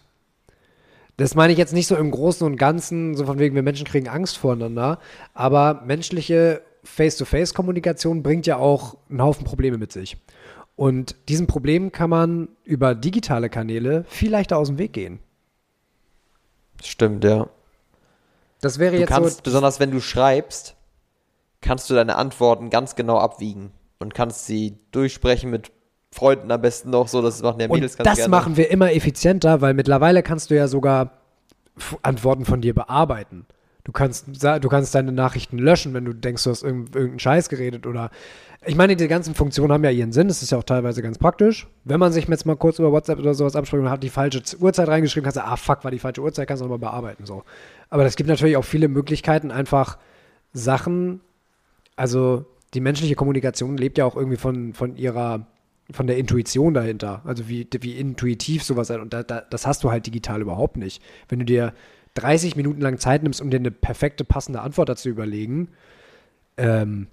Das meine ich jetzt nicht so im Großen und Ganzen, so von wegen, wir Menschen kriegen Angst voreinander, aber menschliche Face-to-Face-Kommunikation bringt ja auch einen Haufen Probleme mit sich. Und diesen Problemen kann man über digitale Kanäle viel leichter aus dem Weg gehen. Stimmt, ja. Das wäre Du jetzt kannst, so. besonders wenn du schreibst, kannst du deine Antworten ganz genau abwiegen und kannst sie durchsprechen mit Freunden am besten noch so, das machen ja Mädels Und ganz das gerne. machen wir immer effizienter, weil mittlerweile kannst du ja sogar Antworten von dir bearbeiten. Du kannst, du kannst deine Nachrichten löschen, wenn du denkst, du hast irgend- irgendeinen Scheiß geredet oder. Ich meine, die ganzen Funktionen haben ja ihren Sinn. Das ist ja auch teilweise ganz praktisch. Wenn man sich jetzt mal kurz über WhatsApp oder sowas abspricht und hat die falsche Uhrzeit reingeschrieben, kannst du, ah, fuck, war die falsche Uhrzeit, kannst du nochmal bearbeiten. So. Aber es gibt natürlich auch viele Möglichkeiten, einfach Sachen, also die menschliche Kommunikation lebt ja auch irgendwie von, von ihrer, von der Intuition dahinter. Also wie, wie intuitiv sowas ist. Und da, da, das hast du halt digital überhaupt nicht. Wenn du dir 30 Minuten lang Zeit nimmst, um dir eine perfekte, passende Antwort dazu überlegen, ähm,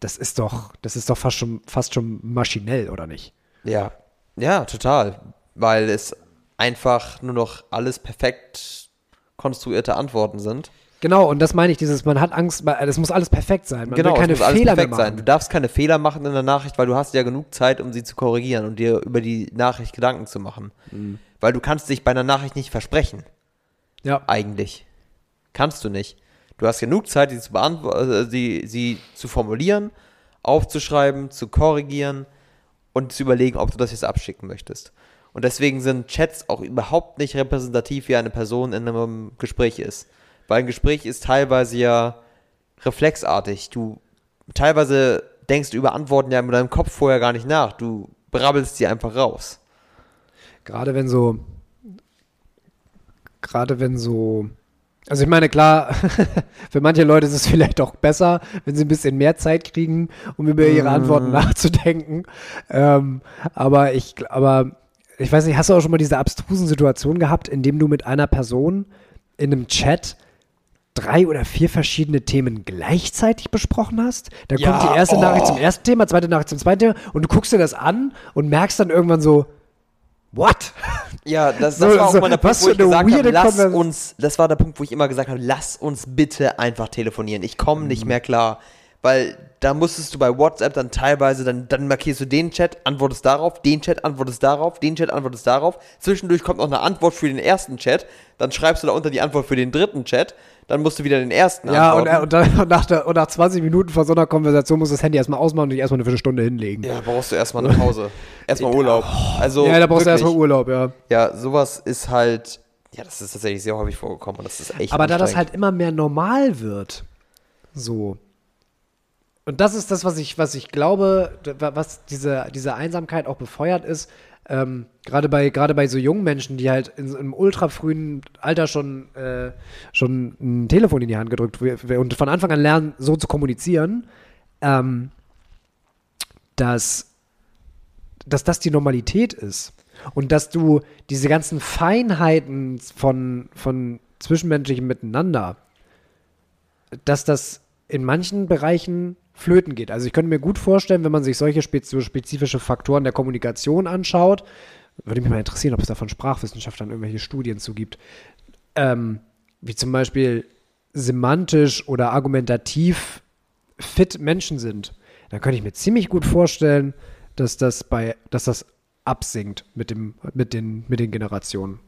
das ist doch, das ist doch fast schon, fast schon maschinell, oder nicht? Ja, ja, total. Weil es einfach nur noch alles perfekt konstruierte Antworten sind. Genau, und das meine ich, dieses, man hat Angst, das muss alles perfekt sein. Man genau, will keine es muss alles Fehler perfekt machen. sein. Du darfst keine Fehler machen in der Nachricht, weil du hast ja genug Zeit, um sie zu korrigieren und dir über die Nachricht Gedanken zu machen. Mhm. Weil du kannst dich bei einer Nachricht nicht versprechen. Ja. Eigentlich. Kannst du nicht. Du hast genug Zeit, sie zu beantworten, sie, sie zu formulieren, aufzuschreiben, zu korrigieren und zu überlegen, ob du das jetzt abschicken möchtest. Und deswegen sind Chats auch überhaupt nicht repräsentativ, wie eine Person in einem Gespräch ist. Weil ein Gespräch ist teilweise ja reflexartig. Du teilweise denkst du über Antworten ja mit deinem Kopf vorher gar nicht nach. Du brabbelst sie einfach raus. Gerade wenn so, gerade wenn so, also ich meine, klar, [laughs] für manche Leute ist es vielleicht auch besser, wenn sie ein bisschen mehr Zeit kriegen, um über ihre Antworten [laughs] nachzudenken. Ähm, aber ich, aber ich weiß nicht, hast du auch schon mal diese abstrusen Situationen gehabt, in dem du mit einer Person in einem Chat drei oder vier verschiedene Themen gleichzeitig besprochen hast. Da Ja, kommt die erste oh. Nachricht zum ersten Thema, zweite Nachricht zum zweiten Thema und du guckst dir das an und merkst dann irgendwann so, what? [laughs] Ja, das, das So- war auch so, mal der Punkt, wo ich gesagt habe, lass Konvers- uns, das war der Punkt, wo ich immer gesagt habe, lass uns bitte einfach telefonieren. Ich komme nicht mehr klar. Weil da musstest du bei WhatsApp dann teilweise, dann, dann markierst du den Chat, antwortest darauf, den Chat, antwortest darauf, den Chat, antwortest darauf. Zwischendurch kommt noch eine Antwort für den ersten Chat, dann schreibst du da unter die Antwort für den dritten Chat, dann musst du wieder den ersten Ja, und, äh, und, dann, und, [laughs] nach der, und nach 20 Minuten vor so einer Konversation muss das Handy erstmal ausmachen und dich erstmal eine Viertelstunde hinlegen. ja, brauchst du erstmal eine Pause. [laughs] Erstmal Urlaub. Also, Ja, da brauchst du wirklich. erstmal Urlaub, ja. Ja, sowas ist halt, ja, das ist tatsächlich sehr häufig vorgekommen und das ist echt Aber da das halt immer mehr normal wird, so. Und das ist das, was ich, was ich glaube, was diese, diese Einsamkeit auch befeuert ist, ähm, gerade bei, gerade bei so jungen Menschen, die halt in, im ultra frühen Alter schon, äh, schon ein Telefon in die Hand gedrückt und von Anfang an lernen, so zu kommunizieren, ähm, dass, dass das die Normalität ist. Und dass du diese ganzen Feinheiten von, von zwischenmenschlichem Miteinander, dass das in manchen Bereichen flöten geht. Also ich könnte mir gut vorstellen, wenn man sich solche spez so spezifische Faktoren der Kommunikation anschaut, würde mich mal interessieren, ob es da von Sprachwissenschaftlern irgendwelche Studien zu gibt, ähm, wie zum Beispiel semantisch oder argumentativ fit Menschen sind. Dann könnte ich mir ziemlich gut vorstellen, dass das bei, dass das absinkt mit dem, mit den, mit den Generationen.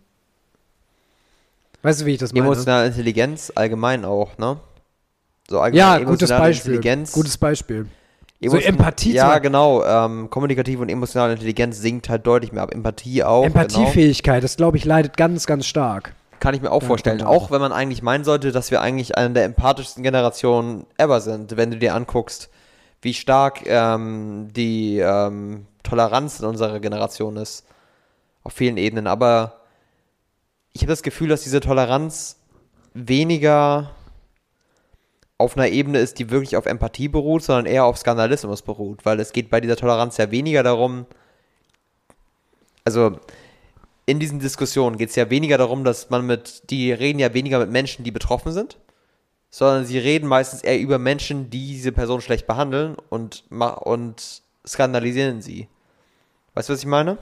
Weißt du, wie ich das meine? Emotionale Intelligenz allgemein auch, ne? So ja, gutes Beispiel. Intelligenz. Gutes Beispiel. So Emotio- Empathie Ja, genau. Ähm, kommunikative und emotionale Intelligenz sinkt halt deutlich mehr ab. Empathie auch. Genau. Empathiefähigkeit, das glaube ich, leidet ganz, ganz stark. Kann ich mir auch Ja, vorstellen. auch. Auch wenn man eigentlich meinen sollte, dass wir eigentlich eine der empathischsten Generationen ever sind, wenn du dir anguckst, wie stark ähm, die ähm, Toleranz in unserer Generation ist. Auf vielen Ebenen. Aber ich habe das Gefühl, dass diese Toleranz weniger auf einer Ebene ist, die wirklich auf Empathie beruht, sondern eher auf Skandalismus beruht. Weil es geht bei dieser Toleranz ja weniger darum, also in diesen Diskussionen geht es ja weniger darum, dass man mit, die reden ja weniger mit Menschen, die betroffen sind, sondern sie reden meistens eher über Menschen, die diese Person schlecht behandeln und, und skandalisieren sie. Weißt du, was ich meine?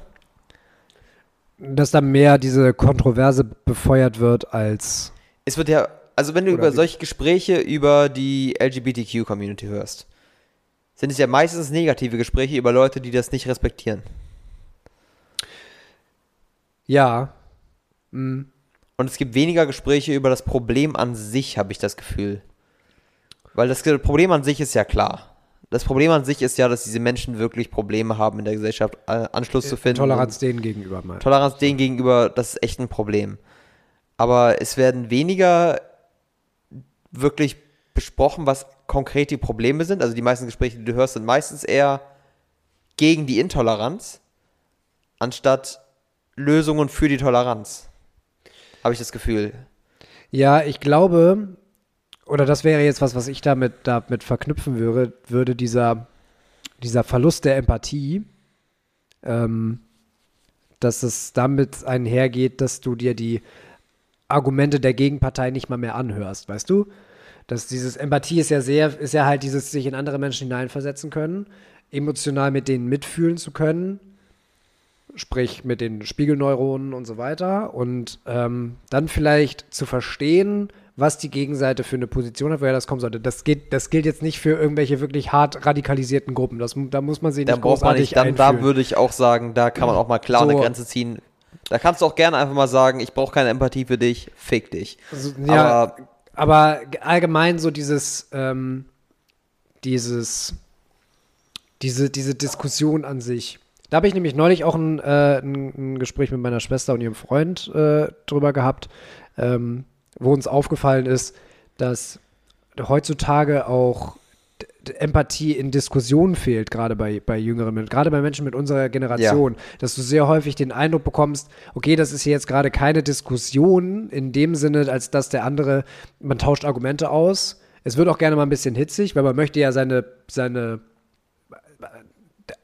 Dass da mehr diese Kontroverse befeuert wird als. Es wird ja, also wenn du Oder über solche Gespräche über die LGBTQ-Community hörst, sind es ja meistens negative Gespräche über Leute, die das nicht respektieren. Ja. Mm. Und es gibt weniger Gespräche über das Problem an sich, habe ich das Gefühl. Weil das Problem an sich ist ja klar. Das Problem an sich ist ja, dass diese Menschen wirklich Probleme haben in der Gesellschaft, äh, Anschluss zu finden. Toleranz denen gegenüber mal. Toleranz denen gegenüber, das ist echt ein Problem. Aber es werden weniger wirklich besprochen, was konkret die Probleme sind. Also die meisten Gespräche, die du hörst, sind meistens eher gegen die Intoleranz, anstatt Lösungen für die Toleranz. Habe ich das Gefühl. Ja, ich glaube, oder das wäre jetzt was, was ich damit, damit verknüpfen würde, würde dieser, dieser Verlust der Empathie, ähm, dass es damit einhergeht, dass du dir die Argumente der Gegenpartei nicht mal mehr anhörst, weißt du? Dass dieses Empathie ist ja sehr, ist ja halt dieses sich in andere Menschen hineinversetzen können, emotional mit denen mitfühlen zu können, sprich mit den Spiegelneuronen und so weiter und ähm, dann vielleicht zu verstehen, was die Gegenseite für eine Position hat, woher das kommen sollte. Das, geht, das gilt jetzt nicht für irgendwelche wirklich hart radikalisierten Gruppen. Das, da muss man sie Da nicht braucht man nicht, dann, da einfühlen. würde ich auch sagen, da kann man auch mal klar So. eine Grenze ziehen. Da kannst du auch gerne einfach mal sagen, ich brauche keine Empathie für dich, fick dich. Also, ja, Aber aber, allgemein so dieses, ähm, dieses, diese, diese Diskussion an sich. Da habe ich nämlich neulich auch ein, äh, ein, ein Gespräch mit meiner Schwester und ihrem Freund äh, drüber gehabt, ähm, wo uns aufgefallen ist, dass heutzutage auch Empathie in Diskussionen fehlt, gerade bei, bei jüngeren Menschen, gerade bei Menschen mit unserer Generation, dass du sehr häufig den Eindruck bekommst, okay, das ist hier jetzt gerade keine Diskussion in dem Sinne, als dass der andere, man tauscht Argumente aus. Es wird auch gerne mal ein bisschen hitzig, weil man möchte ja seine, seine,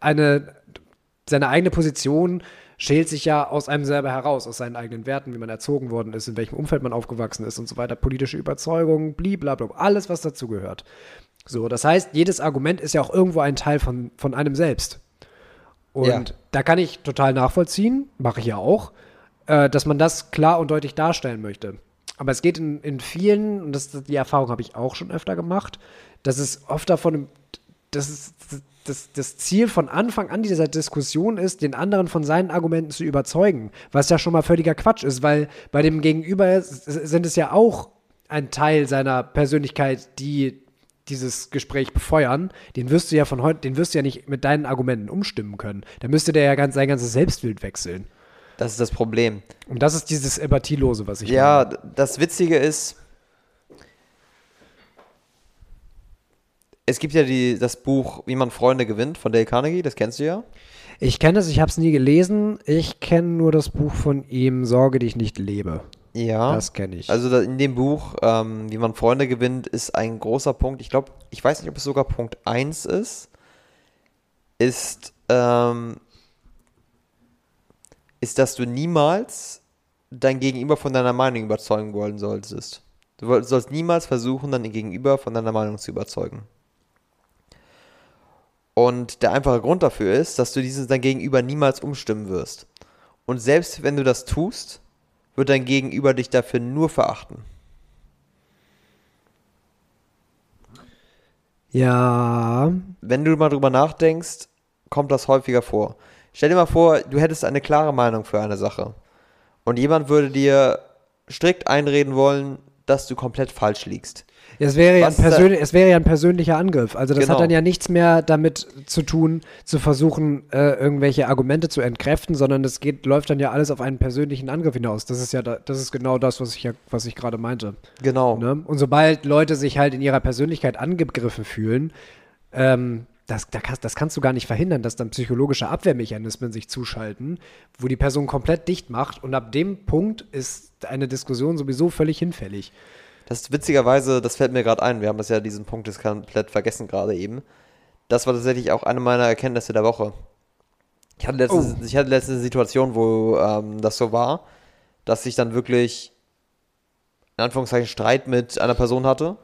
eine, seine eigene Position schält sich ja aus einem selber heraus, aus seinen eigenen Werten, wie man erzogen worden ist, in welchem Umfeld man aufgewachsen ist und so weiter, politische Überzeugungen, blablabla, alles, was dazugehört. So, das heißt, jedes Argument ist ja auch irgendwo ein Teil von, von einem selbst. Und Ja. da kann ich total nachvollziehen, mache ich ja auch, äh, dass man das klar und deutlich darstellen möchte. Aber es geht in, in vielen, und das, die Erfahrung habe ich auch schon öfter gemacht, dass es oft davon, dass es, das, das Ziel von Anfang an dieser Diskussion ist, den anderen von seinen Argumenten zu überzeugen, was ja schon mal völliger Quatsch ist, weil bei dem Gegenüber sind es ja auch ein Teil seiner Persönlichkeit, die dieses Gespräch befeuern, den wirst du ja von heute, den wirst du ja nicht mit deinen Argumenten umstimmen können. Da müsste der ja ganz, sein ganzes Selbstbild wechseln. das ist das Problem. Und das ist dieses Empathielose, was ich Ja, meine. das Witzige ist, es gibt ja die, das Buch Wie man Freunde gewinnt von Dale Carnegie, das kennst du ja. Ich kenne es, ich habe es nie gelesen. Ich kenne nur das Buch von ihm, Sorge, die ich nicht lebe. Ja. Das kenne ich. Also in dem Buch, ähm, wie man Freunde gewinnt, ist ein großer Punkt. Ich glaube, ich weiß nicht, ob es sogar Punkt 1 ist. Ist, ähm, ist, dass du niemals dein Gegenüber von deiner Meinung überzeugen wollen solltest. Du sollst niemals versuchen, dein Gegenüber von deiner Meinung zu überzeugen. Und der einfache Grund dafür ist, dass du dieses dein Gegenüber niemals umstimmen wirst. Und selbst wenn du das tust, wird dein Gegenüber dich dafür nur verachten. ja, Wenn du mal drüber nachdenkst, kommt das häufiger vor. Stell dir mal vor, du hättest eine klare Meinung für eine Sache. Und jemand würde dir strikt einreden wollen, dass du komplett falsch liegst. es wäre, ja es wäre ja ein persönlicher Angriff. Also das hat Genau. dann ja nichts mehr damit zu tun, zu versuchen, äh, irgendwelche Argumente zu entkräften, sondern es geht, läuft dann ja alles auf einen persönlichen Angriff hinaus. Das ist ja, da, das ist genau das, was ich ja, was ich gerade meinte. Genau. Ne? Und sobald Leute sich halt in ihrer Persönlichkeit angegriffen fühlen, ähm, das, das kannst du gar nicht verhindern, dass dann psychologische Abwehrmechanismen sich zuschalten, wo die Person komplett dicht macht und ab dem Punkt ist eine Diskussion sowieso völlig hinfällig. Das ist witzigerweise, das fällt mir gerade ein, wir haben das ja diesen Punkt jetzt komplett vergessen gerade eben. Das war tatsächlich auch eine meiner Erkenntnisse der Woche. Ich hatte letztens, Oh. ich hatte letztens eine Situation, wo ähm, das so war, dass ich dann wirklich in Anführungszeichen Streit mit einer Person hatte.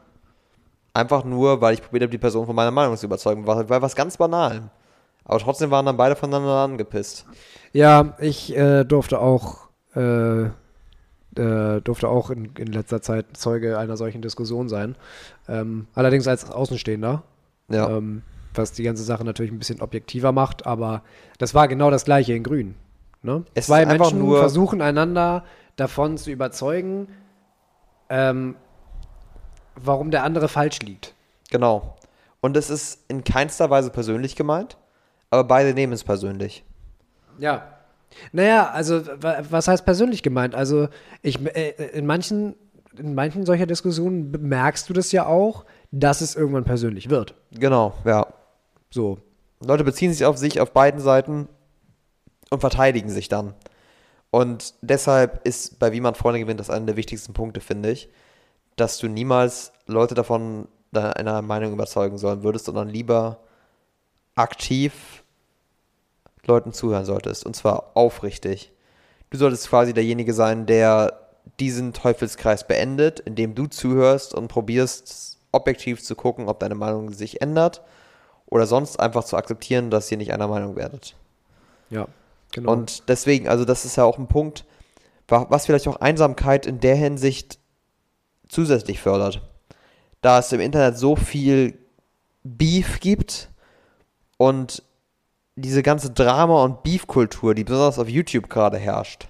Einfach nur, weil ich probiert habe, die Person von meiner Meinung zu überzeugen. War, war was ganz Banalem. Aber trotzdem waren dann beide voneinander angepisst. Ja, ich äh, durfte auch äh, äh, durfte auch in, in letzter Zeit Zeuge einer solchen Diskussion sein. Ähm, allerdings als Außenstehender. Ja. Ähm, was die ganze Sache natürlich ein bisschen objektiver macht, aber das war genau das gleiche in Grün. Ne? Es Zwei Menschen nur- versuchen einander davon zu überzeugen, ähm, warum der andere falsch liegt. Genau. Und es ist in keinster Weise persönlich gemeint, aber beide nehmen es persönlich. Ja. Naja, also wa- was heißt persönlich gemeint? Also ich äh, in manchen in manchen solcher Diskussionen bemerkst du das ja auch, dass es irgendwann persönlich wird. Genau, ja. So. Leute beziehen sich auf sich auf beiden Seiten und verteidigen sich dann. Und deshalb ist bei Wie man Freunde gewinnt das einer der wichtigsten Punkte, finde ich, dass du niemals Leute davon deiner Meinung überzeugen sollen würdest, sondern lieber aktiv Leuten zuhören solltest. Und zwar aufrichtig. Du solltest quasi derjenige sein, der diesen Teufelskreis beendet, indem du zuhörst und probierst objektiv zu gucken, ob deine Meinung sich ändert oder sonst einfach zu akzeptieren, dass ihr nicht einer Meinung werdet. Ja. Genau. Und deswegen, also das ist ja auch ein Punkt, wa- was vielleicht auch Einsamkeit in der Hinsicht zusätzlich fördert. Da es im Internet so viel Beef gibt und diese ganze Drama- und Beef-Kultur, die besonders auf YouTube gerade herrscht,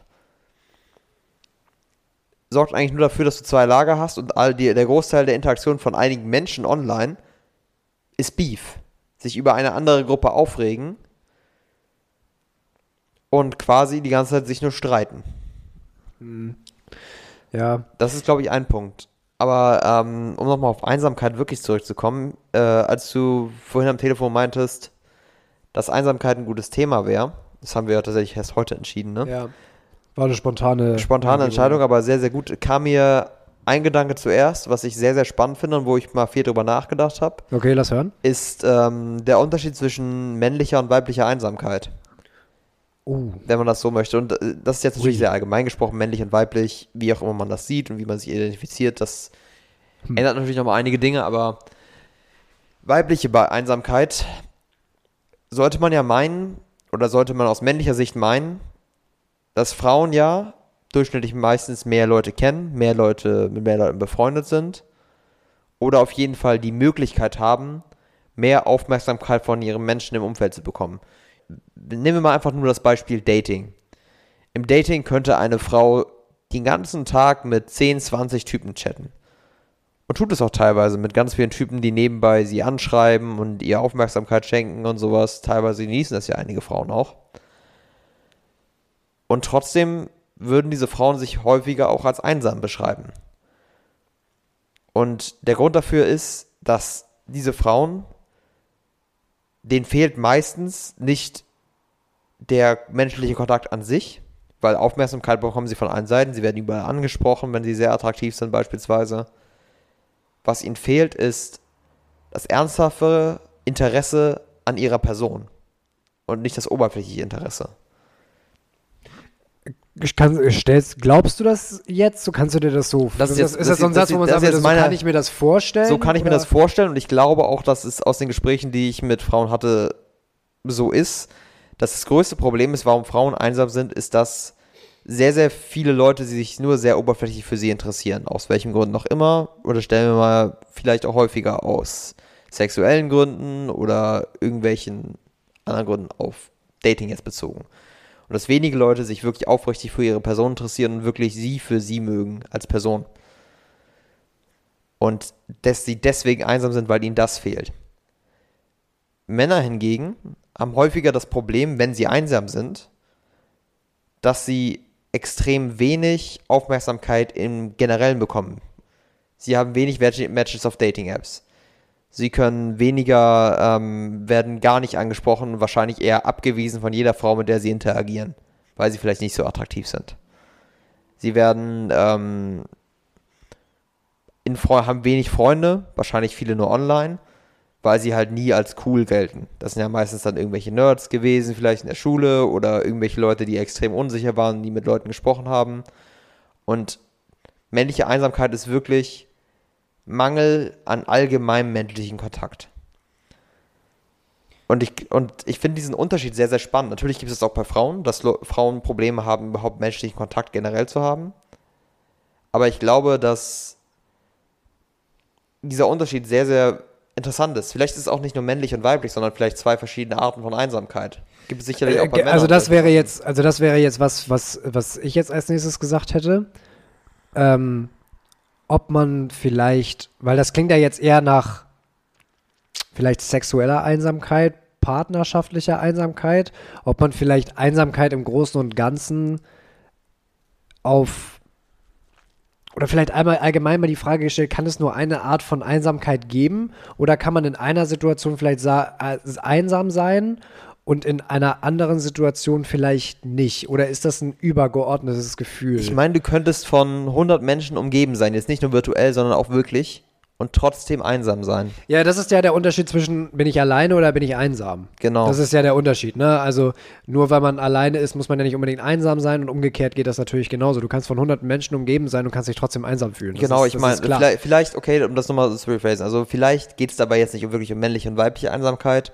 sorgt eigentlich nur dafür, dass du zwei Lager hast und all die, der Großteil der Interaktion von einigen Menschen online ist Beef. Sich über eine andere Gruppe aufregen und quasi die ganze Zeit sich nur streiten. ja. Das ist, glaube ich, ein Punkt. Aber ähm, um nochmal auf Einsamkeit wirklich zurückzukommen, äh, als du vorhin am Telefon meintest, dass Einsamkeit ein gutes Thema wäre, das haben wir ja tatsächlich erst heute entschieden, ne? Ja. War eine spontane Spontane Entscheidung, aber sehr, sehr gut. Kam mir ein Gedanke zuerst, was ich sehr, sehr spannend finde und wo ich mal viel drüber nachgedacht habe, Okay, lass hören. ist ähm, der Unterschied zwischen männlicher und weiblicher Einsamkeit. Uh. wenn man das so möchte. Und äh, das ist jetzt natürlich Ui. sehr allgemein gesprochen, männlich und weiblich, wie auch immer man das sieht und wie man sich identifiziert. Das Hm. ändert natürlich nochmal einige Dinge, aber weibliche Be- Einsamkeit sollte man ja meinen, oder sollte man aus männlicher Sicht meinen, dass Frauen ja durchschnittlich meistens mehr Leute kennen, mehr Leute mit mehr Leuten befreundet sind oder auf jeden Fall die Möglichkeit haben, mehr Aufmerksamkeit von ihren Menschen im Umfeld zu bekommen. Nehmen wir mal einfach nur das Beispiel Dating. Im Dating könnte eine Frau den ganzen Tag mit 10, 20 Typen chatten. Und tut es auch teilweise mit ganz vielen Typen, die nebenbei sie anschreiben und ihr Aufmerksamkeit schenken und sowas. Teilweise genießen das ja einige Frauen auch. Und trotzdem würden diese Frauen sich häufiger auch als einsam beschreiben. Und der Grund dafür ist, dass diese Frauen, denen fehlt meistens nicht der menschliche Kontakt an sich, weil Aufmerksamkeit bekommen sie von allen Seiten, sie werden überall angesprochen, wenn sie sehr attraktiv sind beispielsweise. Was ihnen fehlt, ist das ernsthafte Interesse an ihrer Person und nicht das oberflächliche Interesse. Kann, stellst, glaubst du das jetzt? So kannst du dir das so Das ist jetzt- ist das so ein Satz, wo man das sagt, so meine- kann ich mir das vorstellen? So kann ich mir oder? das vorstellen und ich glaube auch, dass es aus den Gesprächen, die ich mit Frauen hatte, so ist, dass das größte Problem ist, warum Frauen einsam sind, ist, dass sehr, sehr viele Leute sich nur sehr oberflächlich für sie interessieren. Aus welchem Grund noch immer. Oder stellen wir mal vielleicht auch häufiger aus sexuellen Gründen oder irgendwelchen anderen Gründen auf Dating jetzt bezogen. Und dass wenige Leute sich wirklich aufrichtig für ihre Person interessieren und wirklich sie für sie mögen als Person. Und dass sie deswegen einsam sind, weil ihnen das fehlt. Männer hingegen haben häufiger das Problem, wenn sie einsam sind, dass sie extrem wenig Aufmerksamkeit im Generellen bekommen. Sie haben wenig Match- Matches auf Dating-Apps. Sie können weniger, ähm, werden gar nicht angesprochen, wahrscheinlich eher abgewiesen von jeder Frau, mit der sie interagieren, weil sie vielleicht nicht so attraktiv sind. Sie werden ähm, in haben wenig Freunde, wahrscheinlich viele nur online, weil sie halt nie als cool gelten. Das sind ja meistens dann irgendwelche Nerds gewesen, vielleicht in der Schule oder irgendwelche Leute, die extrem unsicher waren, nie mit Leuten gesprochen haben. Und männliche Einsamkeit ist wirklich Mangel an allgemeinem menschlichen Kontakt. Und ich, und ich finde diesen Unterschied sehr, sehr spannend. Natürlich gibt es auch bei Frauen, dass Frauen Probleme haben, überhaupt menschlichen Kontakt generell zu haben. Aber ich glaube, dass dieser Unterschied sehr, sehr interessant ist. Vielleicht ist es auch nicht nur männlich und weiblich, sondern vielleicht zwei verschiedene Arten von Einsamkeit. Gibt es sicherlich auch bei Äh, Männern. also das wäre jetzt, also das wäre jetzt was, was, was ich jetzt als nächstes gesagt hätte. Ähm, ob man vielleicht, weil das klingt ja jetzt eher nach vielleicht sexueller Einsamkeit, partnerschaftlicher Einsamkeit, ob man vielleicht Einsamkeit im Großen und Ganzen auf oder vielleicht einmal allgemein mal die Frage gestellt, kann es nur eine Art von Einsamkeit geben? Oder kann man in einer Situation vielleicht äh, einsam sein und in einer anderen Situation vielleicht nicht? Oder ist das ein übergeordnetes Gefühl? Ich meine, du könntest von 100 Menschen umgeben sein, jetzt nicht nur virtuell, sondern auch wirklich und trotzdem einsam sein. ja, das ist ja der Unterschied zwischen bin ich alleine oder bin ich einsam. Genau. Das ist ja der Unterschied, ne? Also nur weil man alleine ist, muss man ja nicht unbedingt einsam sein und umgekehrt geht das natürlich genauso. Du kannst von hunderten Menschen umgeben sein und kannst dich trotzdem einsam fühlen. Das genau, ist, ich meine, vielleicht, vielleicht, okay, um das nochmal zu rephrasen, also vielleicht geht es dabei jetzt nicht wirklich um männliche und weibliche Einsamkeit.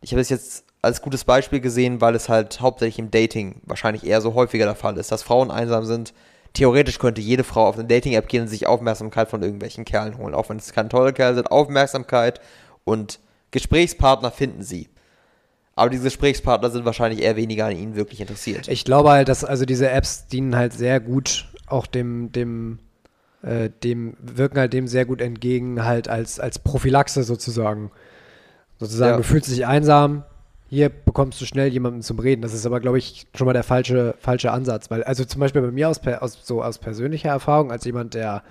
Ich habe es jetzt als gutes Beispiel gesehen, weil es halt hauptsächlich im Dating wahrscheinlich eher so häufiger der Fall ist, dass Frauen einsam sind. Theoretisch könnte jede Frau auf eine Dating-App gehen und sich Aufmerksamkeit von irgendwelchen Kerlen holen. Auch wenn es keine tolle Kerle sind, Aufmerksamkeit und Gesprächspartner finden sie. Aber diese Gesprächspartner sind wahrscheinlich eher weniger an ihnen wirklich interessiert. Ich glaube halt, dass also diese Apps dienen halt sehr gut auch dem, dem, äh, dem, wirken halt dem sehr gut entgegen, halt als, als Prophylaxe sozusagen. Sozusagen, Ja. du fühlst dich einsam, hier bekommst du schnell jemanden zum Reden. Das ist aber, glaube ich, schon mal der falsche, falsche Ansatz. Weil, also zum Beispiel bei mir aus, aus, so aus persönlicher Erfahrung, als jemand, der,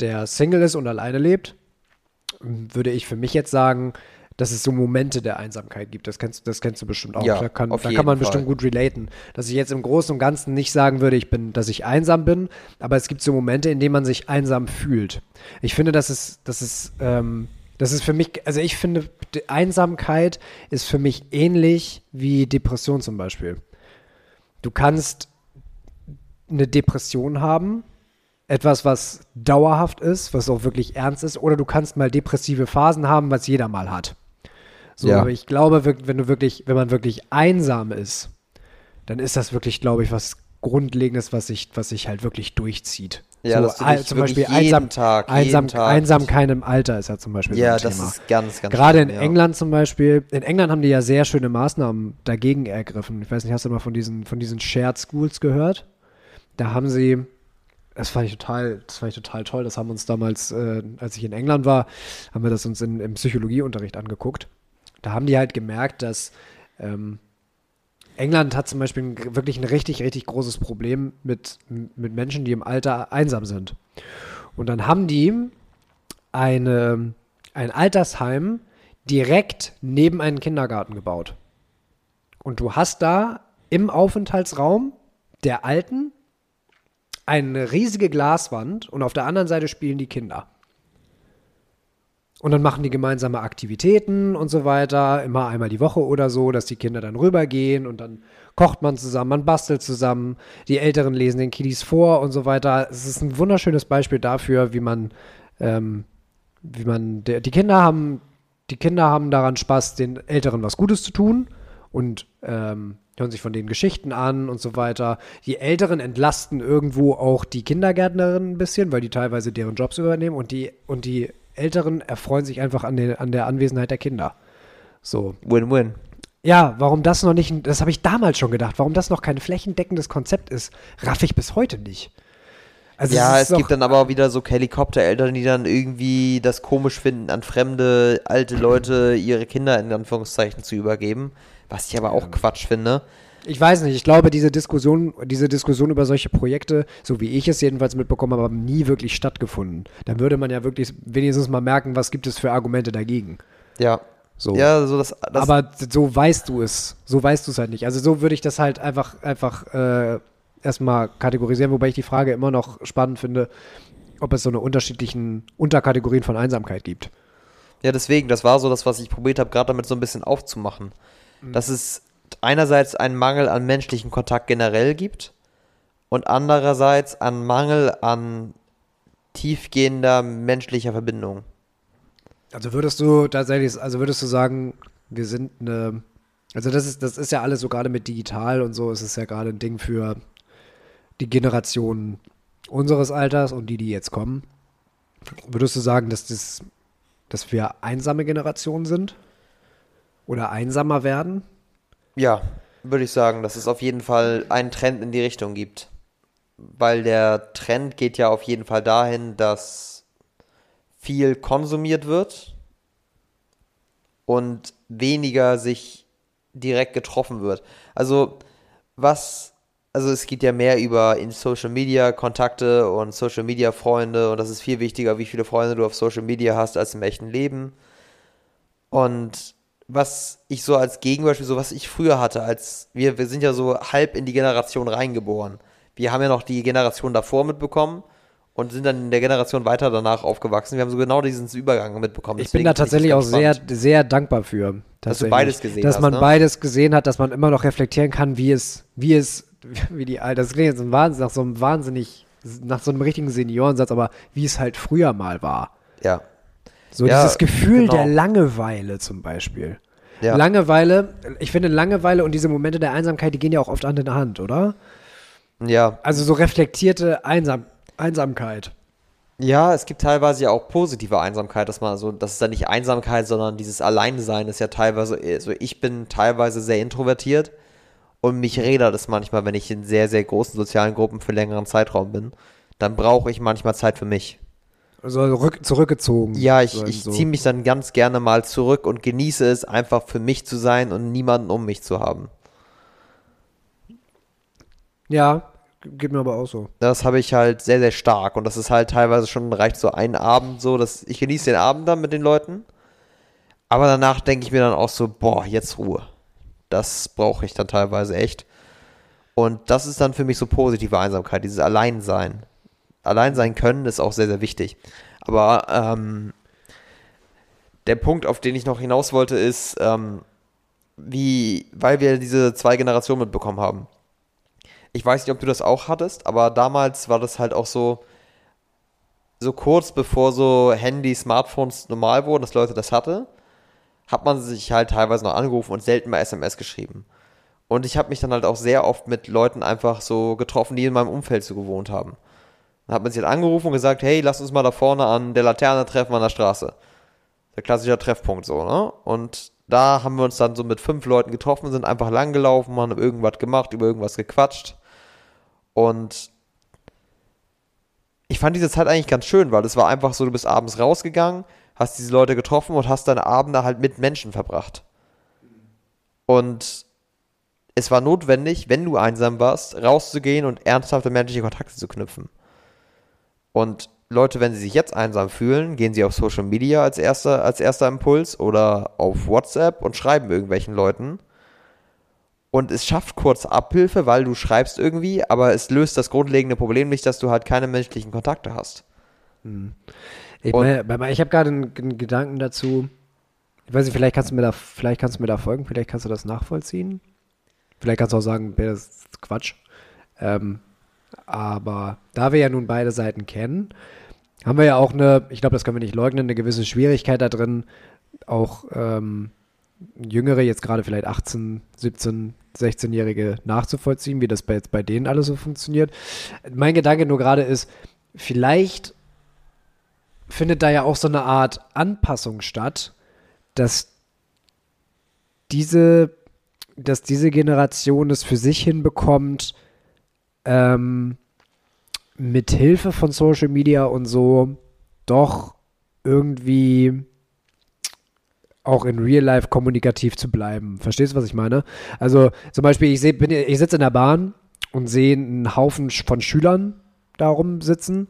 der Single ist und alleine lebt, würde ich für mich jetzt sagen, dass es so Momente der Einsamkeit gibt. Das kennst, das kennst du bestimmt auch. Ja, da kann, da kann man Fall. bestimmt gut relaten. Dass ich jetzt im Großen und Ganzen nicht sagen würde, ich bin, dass ich einsam bin, aber es gibt so Momente, in denen man sich einsam fühlt. Ich finde, das ist, das ist, ähm, das ist für mich, also ich finde, Einsamkeit ist für mich ähnlich wie Depression zum Beispiel. Du kannst eine Depression haben, etwas, was dauerhaft ist, was auch wirklich ernst ist, oder du kannst mal depressive Phasen haben, was jeder mal hat. So, Ja. aber ich glaube, wenn du wirklich, wenn man wirklich einsam ist, dann ist das wirklich, glaube ich, was Grundlegendes, was sich, was sich halt wirklich durchzieht. Ja, so, dass du dich zum Beispiel jeden einsam, Tag, einsam, Tag- Einsamkeit im Alter ist ja zum Beispiel ja, so ein das Thema. ist ganz, ganz Gerade in schlimm, ja. England zum Beispiel, in England haben die ja sehr schöne Maßnahmen dagegen ergriffen. Ich weiß nicht, hast du mal von diesen, von diesen Shared Schools gehört? Da haben sie, das fand ich total, das fand ich total toll. Das haben uns damals, äh, als ich in England war, haben wir das uns in, im Psychologieunterricht angeguckt. Da haben die halt gemerkt, dass ähm, England hat zum Beispiel wirklich ein richtig, richtig großes Problem mit, mit Menschen, die im Alter einsam sind. Und dann haben die eine, ein Altersheim direkt neben einen Kindergarten gebaut. Und du hast da im Aufenthaltsraum der Alten eine riesige Glaswand und auf der anderen Seite spielen die Kinder. Und dann machen die gemeinsame Aktivitäten und so weiter, immer einmal die Woche oder so, dass die Kinder dann rübergehen und dann kocht man zusammen, man bastelt zusammen, die Älteren lesen den Kiddies vor und so weiter. Es ist ein wunderschönes Beispiel dafür, wie man, ähm, wie man, die Kinder haben, die Kinder haben daran Spaß, den Älteren was Gutes zu tun und ähm, hören sich von denen Geschichten an und so weiter. Die Älteren entlasten irgendwo auch die Kindergärtnerinnen ein bisschen, weil die teilweise deren Jobs übernehmen und die, und die Älteren erfreuen sich einfach an, den, an der Anwesenheit der Kinder. So. Win-win. Ja, warum das noch nicht, das habe ich damals schon gedacht, warum das noch kein flächendeckendes Konzept ist, raff ich bis heute nicht. Also ja, es, es gibt dann aber auch wieder so Helikoptereltern, die dann irgendwie das komisch finden, an fremde alte Leute ihre Kinder in Anführungszeichen zu übergeben, was ich aber auch ja. Quatsch finde. Ich weiß nicht, ich glaube, diese Diskussion, diese Diskussion über solche Projekte, so wie ich es jedenfalls mitbekommen habe, haben nie wirklich stattgefunden. Dann würde man ja wirklich wenigstens mal merken, was gibt es für Argumente dagegen. Ja. So. Ja, so das, das Aber so weißt du es. So weißt du es halt nicht. Also so würde ich das halt einfach, einfach äh, erstmal kategorisieren, wobei ich die Frage immer noch spannend finde, ob es so eine unterschiedlichen Unterkategorien von Einsamkeit gibt. Ja, deswegen, das war so das, was ich probiert habe, gerade damit so ein bisschen aufzumachen. Mhm. Das ist einerseits einen Mangel an menschlichen Kontakt generell gibt und andererseits einen Mangel an tiefgehender menschlicher Verbindung. Also würdest du tatsächlich, also würdest du sagen, wir sind eine, also das ist, das ist ja alles so gerade mit digital und so, es ist ja gerade ein Ding für die Generation unseres Alters und die, die jetzt kommen. Würdest du sagen, dass das, dass wir einsame Generationen sind? Oder einsamer werden? Ja, würde ich sagen, dass es auf jeden Fall einen Trend in die Richtung gibt. Weil der Trend geht ja auf jeden Fall dahin, dass viel konsumiert wird und weniger sich direkt getroffen wird. Also was, also es geht ja mehr über in Social Media Kontakte und Social Media Freunde und das ist viel wichtiger, wie viele Freunde du auf Social Media hast als im echten Leben. Und was ich so als Gegenbeispiel, so was ich früher hatte, als wir, wir sind ja so halb in die Generation reingeboren. Wir haben ja noch die Generation davor mitbekommen und sind dann in der Generation weiter danach aufgewachsen. Wir haben so genau diesen Übergang mitbekommen. Ich bin da tatsächlich auch sehr, sehr dankbar für. Dass du beides gesehen dass hast. Dass man ne? beides gesehen hat, dass man immer noch reflektieren kann, wie es, wie es, [laughs] wie die, das klingt jetzt ein Wahnsinn, nach so einem wahnsinnig, nach so einem richtigen Seniorensatz, aber wie es halt früher mal war. Ja. So ja, dieses Gefühl genau. der Langeweile zum Beispiel. Ja. Langeweile, ich finde Langeweile und diese Momente der Einsamkeit, die gehen ja auch oft an in Hand, oder? Ja. Also so reflektierte Einsam Einsamkeit. Ja, es gibt teilweise ja auch positive Einsamkeit, dass man so, das ist ja nicht Einsamkeit, sondern dieses Alleinsein ist ja teilweise, also ich bin teilweise sehr introvertiert und mich redet es manchmal, wenn ich in sehr, sehr großen sozialen Gruppen für längeren Zeitraum bin. Dann brauche ich manchmal Zeit für mich. Also rück, zurückgezogen. Ja, ich, ich so. ziehe mich dann ganz gerne mal zurück und genieße es, einfach für mich zu sein und niemanden um mich zu haben. Ja, geht mir aber auch so. Das habe ich halt sehr, sehr stark und das ist halt teilweise schon, reicht so ein Abend so, dass ich genieße den Abend dann mit den Leuten, aber danach denke ich mir dann auch so, boah, jetzt Ruhe. Das brauche ich dann teilweise echt. Und das ist dann für mich so positive Einsamkeit, dieses Alleinsein allein sein können, ist auch sehr, sehr wichtig. Aber ähm, der Punkt, auf den ich noch hinaus wollte, ist, ähm, wie, weil wir diese zwei Generationen mitbekommen haben. Ich weiß nicht, ob du das auch hattest, aber damals war das halt auch so, so kurz bevor so Handy, Smartphones normal wurden, dass Leute das hatte, hat man sich halt teilweise noch angerufen und selten mal SMS geschrieben. Und ich habe mich dann halt auch sehr oft mit Leuten einfach so getroffen, die in meinem Umfeld so gewohnt haben. Dann hat man sich halt angerufen und gesagt, hey, lass uns mal da vorne an der Laterne treffen an der Straße. Der klassische Treffpunkt so, ne? Und da haben wir uns dann so mit fünf Leuten getroffen, sind einfach langgelaufen, haben irgendwas gemacht, über irgendwas gequatscht. Und ich fand diese Zeit eigentlich ganz schön, weil es war einfach so, du bist abends rausgegangen, hast diese Leute getroffen und hast deine Abende halt mit Menschen verbracht. Und es war notwendig, wenn du einsam warst, rauszugehen und ernsthafte menschliche Kontakte zu knüpfen. Und Leute, wenn sie sich jetzt einsam fühlen, gehen sie auf Social Media als erster, als erster Impuls oder auf WhatsApp und schreiben irgendwelchen Leuten. und es schafft kurz Abhilfe, weil du schreibst irgendwie, aber es löst das grundlegende Problem nicht, dass du halt keine menschlichen Kontakte hast. Ich, meine, meine, ich habe gerade einen, einen Gedanken dazu. Ich weiß nicht, vielleicht kannst du mir da, vielleicht kannst du mir da folgen, vielleicht kannst du das nachvollziehen. Vielleicht kannst du auch sagen, das ist Quatsch. Ähm, aber da wir ja nun beide Seiten kennen, haben wir ja auch eine, ich glaube, das können wir nicht leugnen, eine gewisse Schwierigkeit da drin, auch ähm, Jüngere, jetzt gerade vielleicht 18, 17, 16-Jährige nachzuvollziehen, wie das bei, jetzt bei denen alles so funktioniert. Mein Gedanke nur gerade ist, vielleicht findet da ja auch so eine Art Anpassung statt, dass diese, dass diese Generation es für sich hinbekommt, ähm, mit Hilfe von Social Media und so doch irgendwie auch in Real Life kommunikativ zu bleiben. Verstehst du, was ich meine? Also zum Beispiel, ich, ich sitze in der Bahn und sehe einen Haufen von Schülern da rumsitzen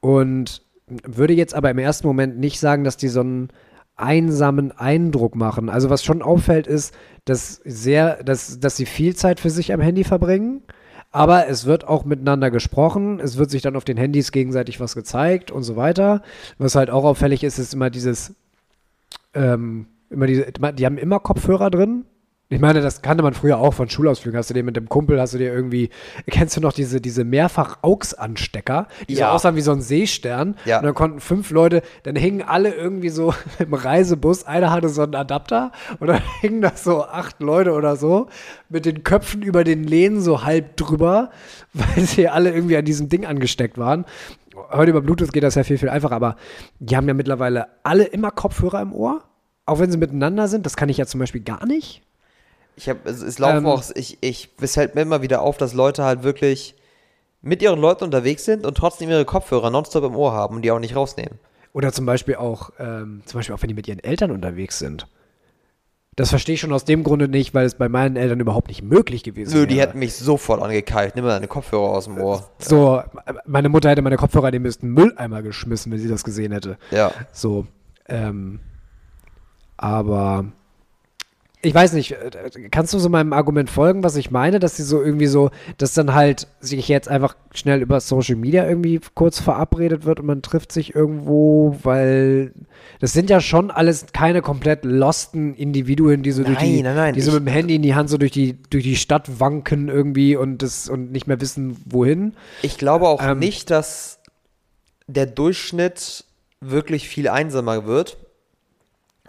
und würde jetzt aber im ersten Moment nicht sagen, dass die so einen einsamen Eindruck machen. Also was schon auffällt ist, dass sehr, dass, dass sie viel Zeit für sich am Handy verbringen. Aber es wird auch miteinander gesprochen, es wird sich dann auf den Handys gegenseitig was gezeigt und so weiter. Was halt auch auffällig ist, ist immer dieses, ähm, immer diese, die haben immer Kopfhörer drin. Ich meine, das kannte man früher auch von Schulausflügen. Hast du dir mit dem Kumpel, hast du dir irgendwie, kennst du noch diese, diese Mehrfach-Aux-Anstecker, die Ja. so aussahen wie so ein Seestern? Ja. Und dann konnten fünf Leute, dann hingen alle irgendwie so [laughs] im Reisebus, einer hatte so einen Adapter und dann [laughs] hingen da so acht Leute oder so mit den Köpfen über den Lehnen so halb drüber, [laughs] weil sie alle irgendwie an diesem Ding angesteckt waren. Heute über Bluetooth geht das ja viel, viel einfacher, aber die haben ja mittlerweile alle immer Kopfhörer im Ohr, auch wenn sie miteinander sind. Das kann ich ja zum Beispiel gar nicht. Ich habe, es, es laufen Ähm. auch, ich, ich, es fällt mir immer wieder auf, dass Leute halt wirklich mit ihren Leuten unterwegs sind und trotzdem ihre Kopfhörer nonstop im Ohr haben und die auch nicht rausnehmen. Oder zum Beispiel auch, ähm, zum Beispiel auch, wenn die mit ihren Eltern unterwegs sind. Das verstehe ich schon aus dem Grunde nicht, weil es bei meinen Eltern überhaupt nicht möglich gewesen Nö, wäre. die hätten mich sofort angekeilt. Nimm mal deine Kopfhörer aus dem Ohr. so, meine Mutter hätte meine Kopfhörer in den müssten Mülleimer geschmissen, wenn sie das gesehen hätte. Ja. So, ähm, aber ich weiß nicht, äh, kannst du so meinem Argument folgen, was ich meine, dass sie so irgendwie so, dass dann halt sich jetzt einfach schnell über Social Media irgendwie kurz verabredet wird und man trifft sich irgendwo, weil das sind ja schon alles keine komplett losten Individuen, die so durch die, Nein, nein, nein, die so mit dem Handy in die Hand so durch die, durch die Stadt wanken irgendwie und das und nicht mehr wissen, wohin. Ich glaube auch Ähm. nicht, dass der Durchschnitt wirklich viel einsamer wird.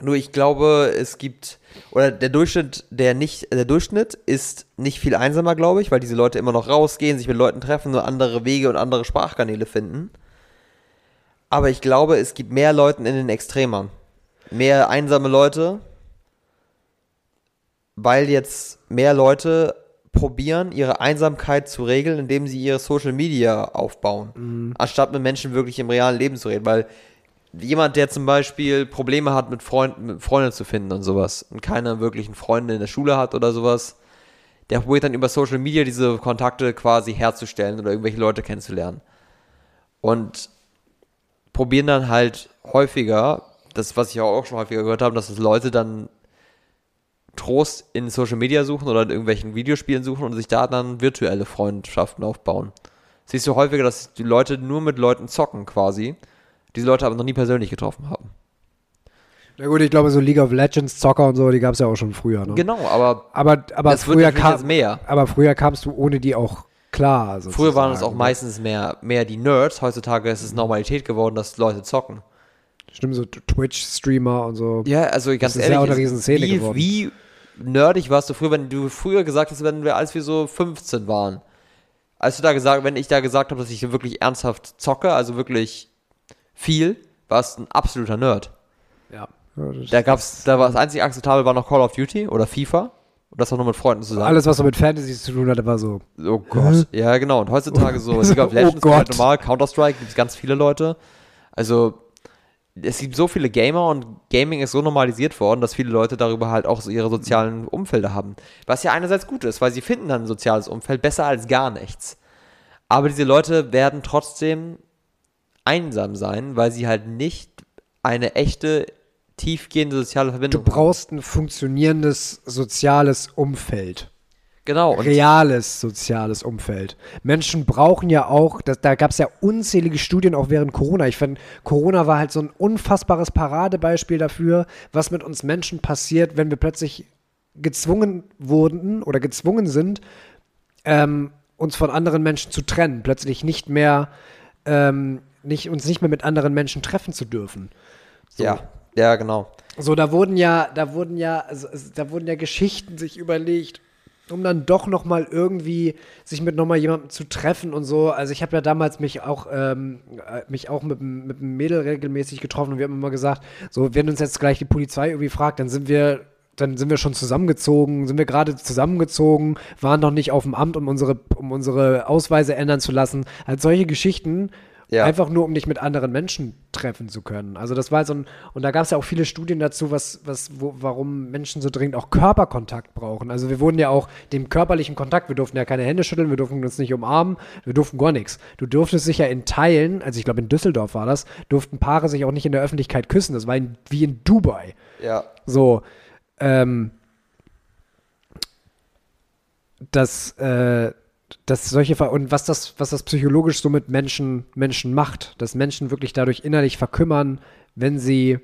Nur ich glaube, es gibt, oder der Durchschnitt, der nicht, der Durchschnitt ist nicht viel einsamer, glaube ich, weil diese Leute immer noch rausgehen, sich mit Leuten treffen, nur andere Wege und andere Sprachkanäle finden. Aber ich glaube, es gibt mehr Leuten in den Extremern. Mehr einsame Leute, weil jetzt mehr Leute probieren, ihre Einsamkeit zu regeln, indem sie ihre Social Media aufbauen, anstatt mit Menschen wirklich im realen Leben zu reden. Weil jemand, der zum Beispiel Probleme hat, mit Freunden, mit Freunden zu finden und sowas und keine wirklichen Freunde in der Schule hat oder sowas, der probiert dann über Social Media diese Kontakte quasi herzustellen oder irgendwelche Leute kennenzulernen. Und probieren dann halt häufiger, das, was ich auch schon häufiger gehört habe, dass das Leute dann Trost in Social Media suchen oder in irgendwelchen Videospielen suchen und sich da dann virtuelle Freundschaften aufbauen. Siehst du häufiger, dass die Leute nur mit Leuten zocken quasi, diese Leute aber noch nie persönlich getroffen haben. Na gut, ich glaube, so League of Legends, Zocker und so, die gab es ja auch schon früher. Ne? Genau, aber Aber, aber, Das wird früher natürlich kam, mehr. aber früher kamst du ohne die auch klar. früher waren es auch sozusagen, ne? meistens mehr, mehr die Nerds. Heutzutage ist es Normalität geworden, dass Leute zocken. Stimmt, so Twitch-Streamer und so. Ja, also ganz ist ehrlich, ja auch eine es- Riesenszene wie, geworden. wie nerdig warst du früher, wenn du früher gesagt hast, wenn wir, als wir so 15 waren. Als du da gesagt, wenn ich da gesagt habe, dass ich wirklich ernsthaft zocke, also wirklich viel, warst du ein absoluter Nerd. Ja. Da gab's, da war das einzige akzeptabel war noch Call of Duty oder FIFA. Und das auch nur mit Freunden zusammen. Alles, was so mit Fantasy zu tun hatte, war so. Oh Gott. Ja, genau. Und heutzutage so League of [laughs] Oh Legends, Gott. halt normal, Counter-Strike, gibt es ganz viele Leute. Also, es gibt so viele Gamer und Gaming ist so normalisiert worden, dass viele Leute darüber halt auch so ihre sozialen Umfelder haben. Was ja einerseits gut ist, weil sie finden dann ein soziales Umfeld besser als gar nichts. Aber diese Leute werden trotzdem einsam sein, weil sie halt nicht eine echte, tiefgehende soziale Du Verbindung brauchst ein funktionierendes soziales Umfeld. Genau. Und reales soziales Umfeld. Menschen brauchen ja auch, das, da gab es ja unzählige Studien auch während Corona. Ich finde, Corona war halt so ein unfassbares Paradebeispiel dafür, was mit uns Menschen passiert, wenn wir plötzlich gezwungen wurden oder gezwungen sind, ähm, uns von anderen Menschen zu trennen, plötzlich nicht mehr, ähm, nicht, uns nicht mehr mit anderen Menschen treffen zu dürfen. So. ja, ja, genau. So, da wurden ja, da wurden ja, also, da wurden ja Geschichten sich überlegt, um dann doch noch mal irgendwie sich mit noch mal jemandem zu treffen und so. Also ich habe ja damals mich auch ähm, äh, mich auch mit, mit einem Mädel regelmäßig getroffen und wir haben immer gesagt, so wenn uns jetzt gleich die Polizei irgendwie fragt, dann sind wir dann sind wir schon zusammengezogen, sind wir gerade zusammengezogen, waren noch nicht auf dem Amt, um unsere, um unsere Ausweise ändern zu lassen. Halt solche Geschichten, Ja. Einfach nur, um dich mit anderen Menschen treffen zu können. Also das war so ein, und da gab es ja auch viele Studien dazu, was, was, wo, warum Menschen so dringend auch Körperkontakt brauchen. Also wir wurden ja auch dem körperlichen Kontakt, wir durften ja keine Hände schütteln, wir durften uns nicht umarmen, wir durften gar nichts. Du durftest sich ja in Teilen, also ich glaube in Düsseldorf war das, durften Paare sich auch nicht in der Öffentlichkeit küssen. Das war in, wie in Dubai. Ja. So, ähm, dass, äh, dass solche Ver und was das, was das psychologisch so mit Menschen, Menschen macht, dass Menschen wirklich dadurch innerlich verkümmern, wenn sie,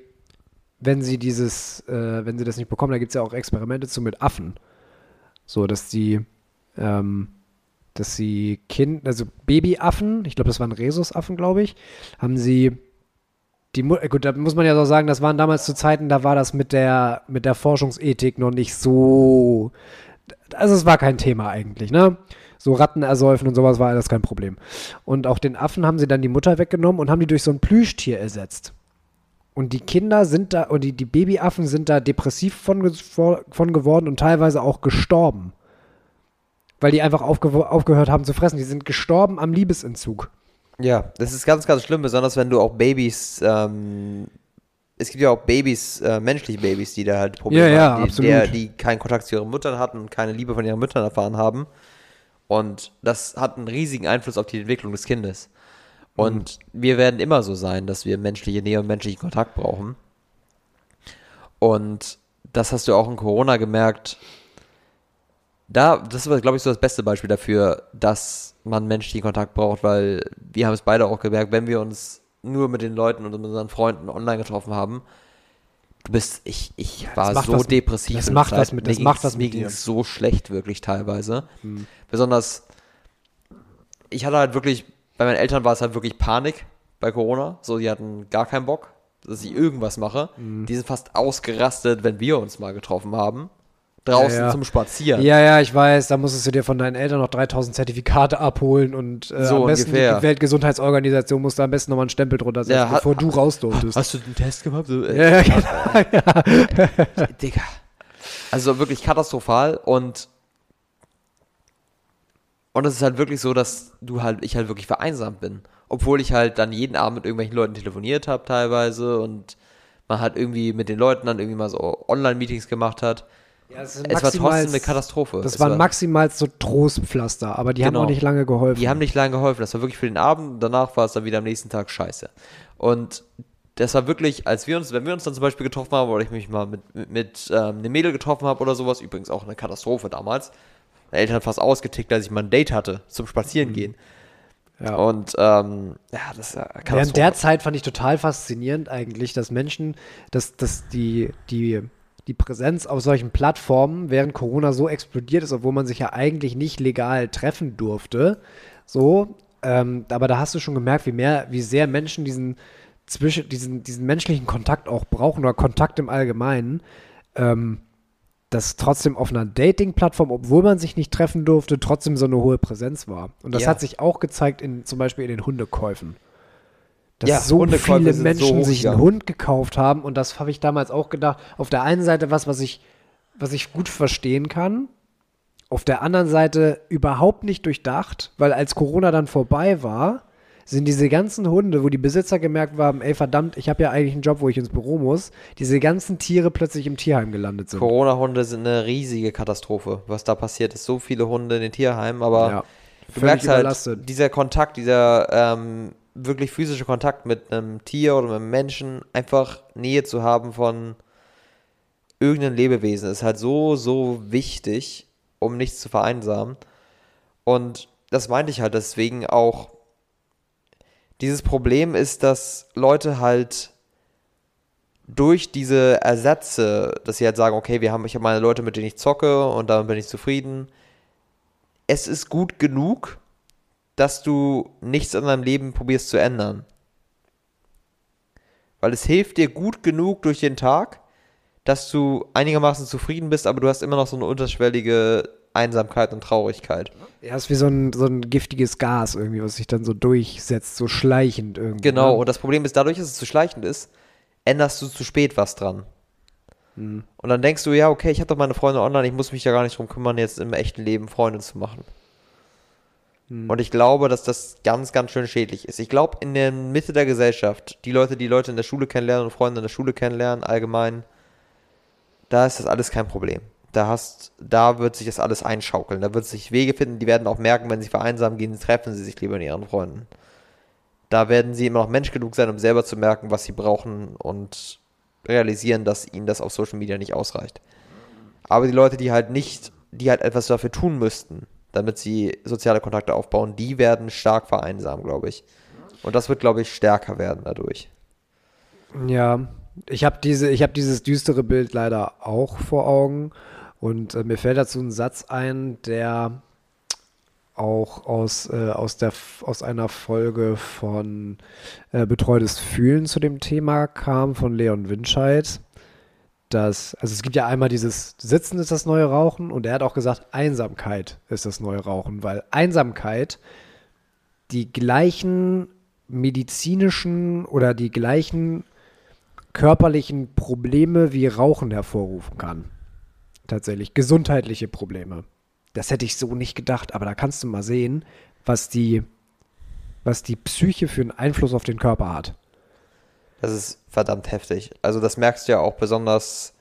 wenn sie dieses, äh, wenn sie das nicht bekommen, da gibt es ja auch Experimente zu mit Affen. So, dass die, ähm, dass sie Kind, also Babyaffen, ich glaube, das waren Rhesusaffen, glaube ich, haben sie die Mu äh, gut, da muss man ja so sagen, das waren damals zu Zeiten, da war das mit der mit der Forschungsethik noch nicht so also es war kein Thema eigentlich, ne? So Ratten ersäufen und sowas war alles kein Problem. Und auch den Affen haben sie dann die Mutter weggenommen und haben die durch so ein Plüschtier ersetzt. Und die Kinder sind da, und die, die Babyaffen sind da depressiv von, von geworden und teilweise auch gestorben. Weil die einfach aufge aufgehört haben zu fressen. Die sind gestorben am Liebesentzug. Ja, das ist ganz, ganz schlimm, besonders wenn du auch Babys, ähm, es gibt ja auch Babys, äh, menschliche Babys, die da halt Probleme Ja, ja, haben, die. Der, die keinen Kontakt zu ihren Müttern hatten und keine Liebe von ihren Müttern erfahren haben. Und das hat einen riesigen Einfluss auf die Entwicklung des Kindes. Und wir werden immer so sein, dass wir menschliche Nähe und menschlichen Kontakt brauchen. Und das hast du auch in Corona gemerkt. Da, das war, glaube ich, so das beste Beispiel dafür, dass man menschlichen Kontakt braucht, weil wir haben es beide auch gemerkt, wenn wir uns nur mit den Leuten und unseren Freunden online getroffen haben, du bist, ich, ich war macht so was depressiv. das macht Zeit. was mit- Mir das macht was Mir mit ging dir. so schlecht, wirklich teilweise. Hm. Besonders, ich hatte halt wirklich, bei meinen Eltern war es halt wirklich Panik bei Corona. So, die hatten gar keinen Bock, dass ich irgendwas mache. Hm. Die sind fast ausgerastet, wenn wir uns mal getroffen haben. Draußen Ja, ja. zum Spazieren. Ja, ja, ich weiß, da musstest du dir von deinen Eltern noch 3000 Zertifikate abholen und äh, So am besten ungefähr. die Weltgesundheitsorganisation musste am besten nochmal einen Stempel drunter setzen, Ja, hat- bevor du raus durftest. Hast du den Test gemacht? So, äh, Ja, ja, genau. Digga. Also wirklich katastrophal und und es ist halt wirklich so, dass du halt, ich halt wirklich vereinsamt bin. Obwohl ich halt dann jeden Abend mit irgendwelchen Leuten telefoniert habe teilweise und man halt irgendwie mit den Leuten dann irgendwie mal so Online-Meetings gemacht hat. Ja, es war trotzdem eine Katastrophe. Das es waren war, maximal so Trostpflaster, aber die haben Genau. auch nicht lange geholfen. Die haben nicht lange geholfen. Das war wirklich für den Abend danach war es dann wieder am nächsten Tag scheiße. Und das war wirklich, als wir uns, wenn wir uns dann zum Beispiel getroffen haben, oder ich mich mal mit, mit, mit ähm, einem Mädel getroffen habe oder sowas, übrigens auch eine Katastrophe damals. Meine Eltern fast ausgetickt, als ich mal ein Date hatte zum Spazierengehen. ja. Und ähm, ja, das Katastrophe. Während der Zeit fand ich total faszinierend eigentlich, dass Menschen, dass, dass die, die, die Präsenz auf solchen Plattformen während Corona so explodiert ist, obwohl man sich ja eigentlich nicht legal treffen durfte. So, ähm, aber da hast du schon gemerkt, wie mehr, wie sehr Menschen diesen zwischen diesen, diesen menschlichen Kontakt auch brauchen oder Kontakt im Allgemeinen. Ähm, dass trotzdem auf einer Dating-Plattform, obwohl man sich nicht treffen durfte, trotzdem so eine hohe Präsenz war. Und das Ja. hat sich auch gezeigt in zum Beispiel in den Hundekäufen dass Ja, so viele sind so Menschen sich einen. Hund gekauft haben und das habe ich damals auch gedacht. Auf der einen Seite was, was ich, was ich gut verstehen kann, auf der anderen Seite überhaupt nicht durchdacht, weil als Corona dann vorbei war, sind diese ganzen Hunde, wo die Besitzer gemerkt haben, ey verdammt, ich habe ja eigentlich einen Job, wo ich ins Büro muss, diese ganzen Tiere plötzlich im Tierheim gelandet sind. Corona-Hunde sind eine riesige Katastrophe, was da passiert ist. So viele Hunde in den Tierheimen, aber Ja, du merkst halt, überlastet. dieser Kontakt, dieser ähm, wirklich physische Kontakt mit einem Tier oder mit einem Menschen, einfach Nähe zu haben von irgendeinem Lebewesen, ist halt so, so wichtig. um nichts zu vereinsamen. Und das meinte ich halt deswegen auch. Dieses Problem ist, dass Leute halt durch diese Ersätze, dass sie halt sagen, okay, wir haben, ich habe meine Leute, mit denen ich zocke und damit bin ich zufrieden. Es ist gut genug, dass du nichts in deinem Leben probierst zu ändern. Weil es hilft dir gut genug durch den Tag, dass du einigermaßen zufrieden bist, aber du hast immer noch so eine unterschwellige Einsamkeit und Traurigkeit. Ja, ist wie so ein, so ein giftiges Gas irgendwie, was sich dann so durchsetzt, so schleichend irgendwie. Genau, ne? und das Problem ist, dadurch, dass es zu schleichend ist, änderst du zu spät was dran. Mhm. Und dann denkst du, ja, okay, ich habe doch meine Freunde online, ich muss mich ja gar nicht drum kümmern, jetzt im echten Leben Freunde zu machen. Mhm. Und ich glaube, dass das ganz, ganz schön schädlich ist. Ich glaube, in der Mitte der Gesellschaft, die Leute, die Leute in der Schule kennenlernen und Freunde in der Schule kennenlernen, allgemein, da ist das alles kein Problem. Da hast, da wird sich das alles einschaukeln. Da wird sich Wege finden, die werden auch merken, wenn sie vereinsamen gehen, treffen sie sich lieber in ihren Freunden. Da werden sie immer noch Mensch genug sein, um selber zu merken, was sie brauchen und realisieren, dass ihnen das auf Social Media nicht ausreicht. Aber die Leute, die halt nicht, die halt etwas dafür tun müssten, damit sie soziale Kontakte aufbauen, die werden stark vereinsamen, glaube ich. Und das wird, glaube ich, stärker werden dadurch. Ja, ich habe diese, habe dieses düstere Bild leider auch vor Augen und äh, mir fällt dazu ein Satz ein, der auch aus, äh, aus, der, aus einer Folge von äh, Betreutes Fühlen zu dem Thema kam, von Leon Winscheid. Dass, also es gibt ja einmal dieses Sitzen ist das neue Rauchen und er hat auch gesagt, Einsamkeit ist das neue Rauchen, weil Einsamkeit die gleichen medizinischen oder die gleichen körperlichen Probleme wie Rauchen hervorrufen kann. Tatsächlich gesundheitliche Probleme. Das hätte ich so nicht gedacht, aber da kannst du mal sehen, was die, was die Psyche für einen Einfluss auf den Körper hat. Das ist verdammt heftig. Also das merkst du ja auch besonders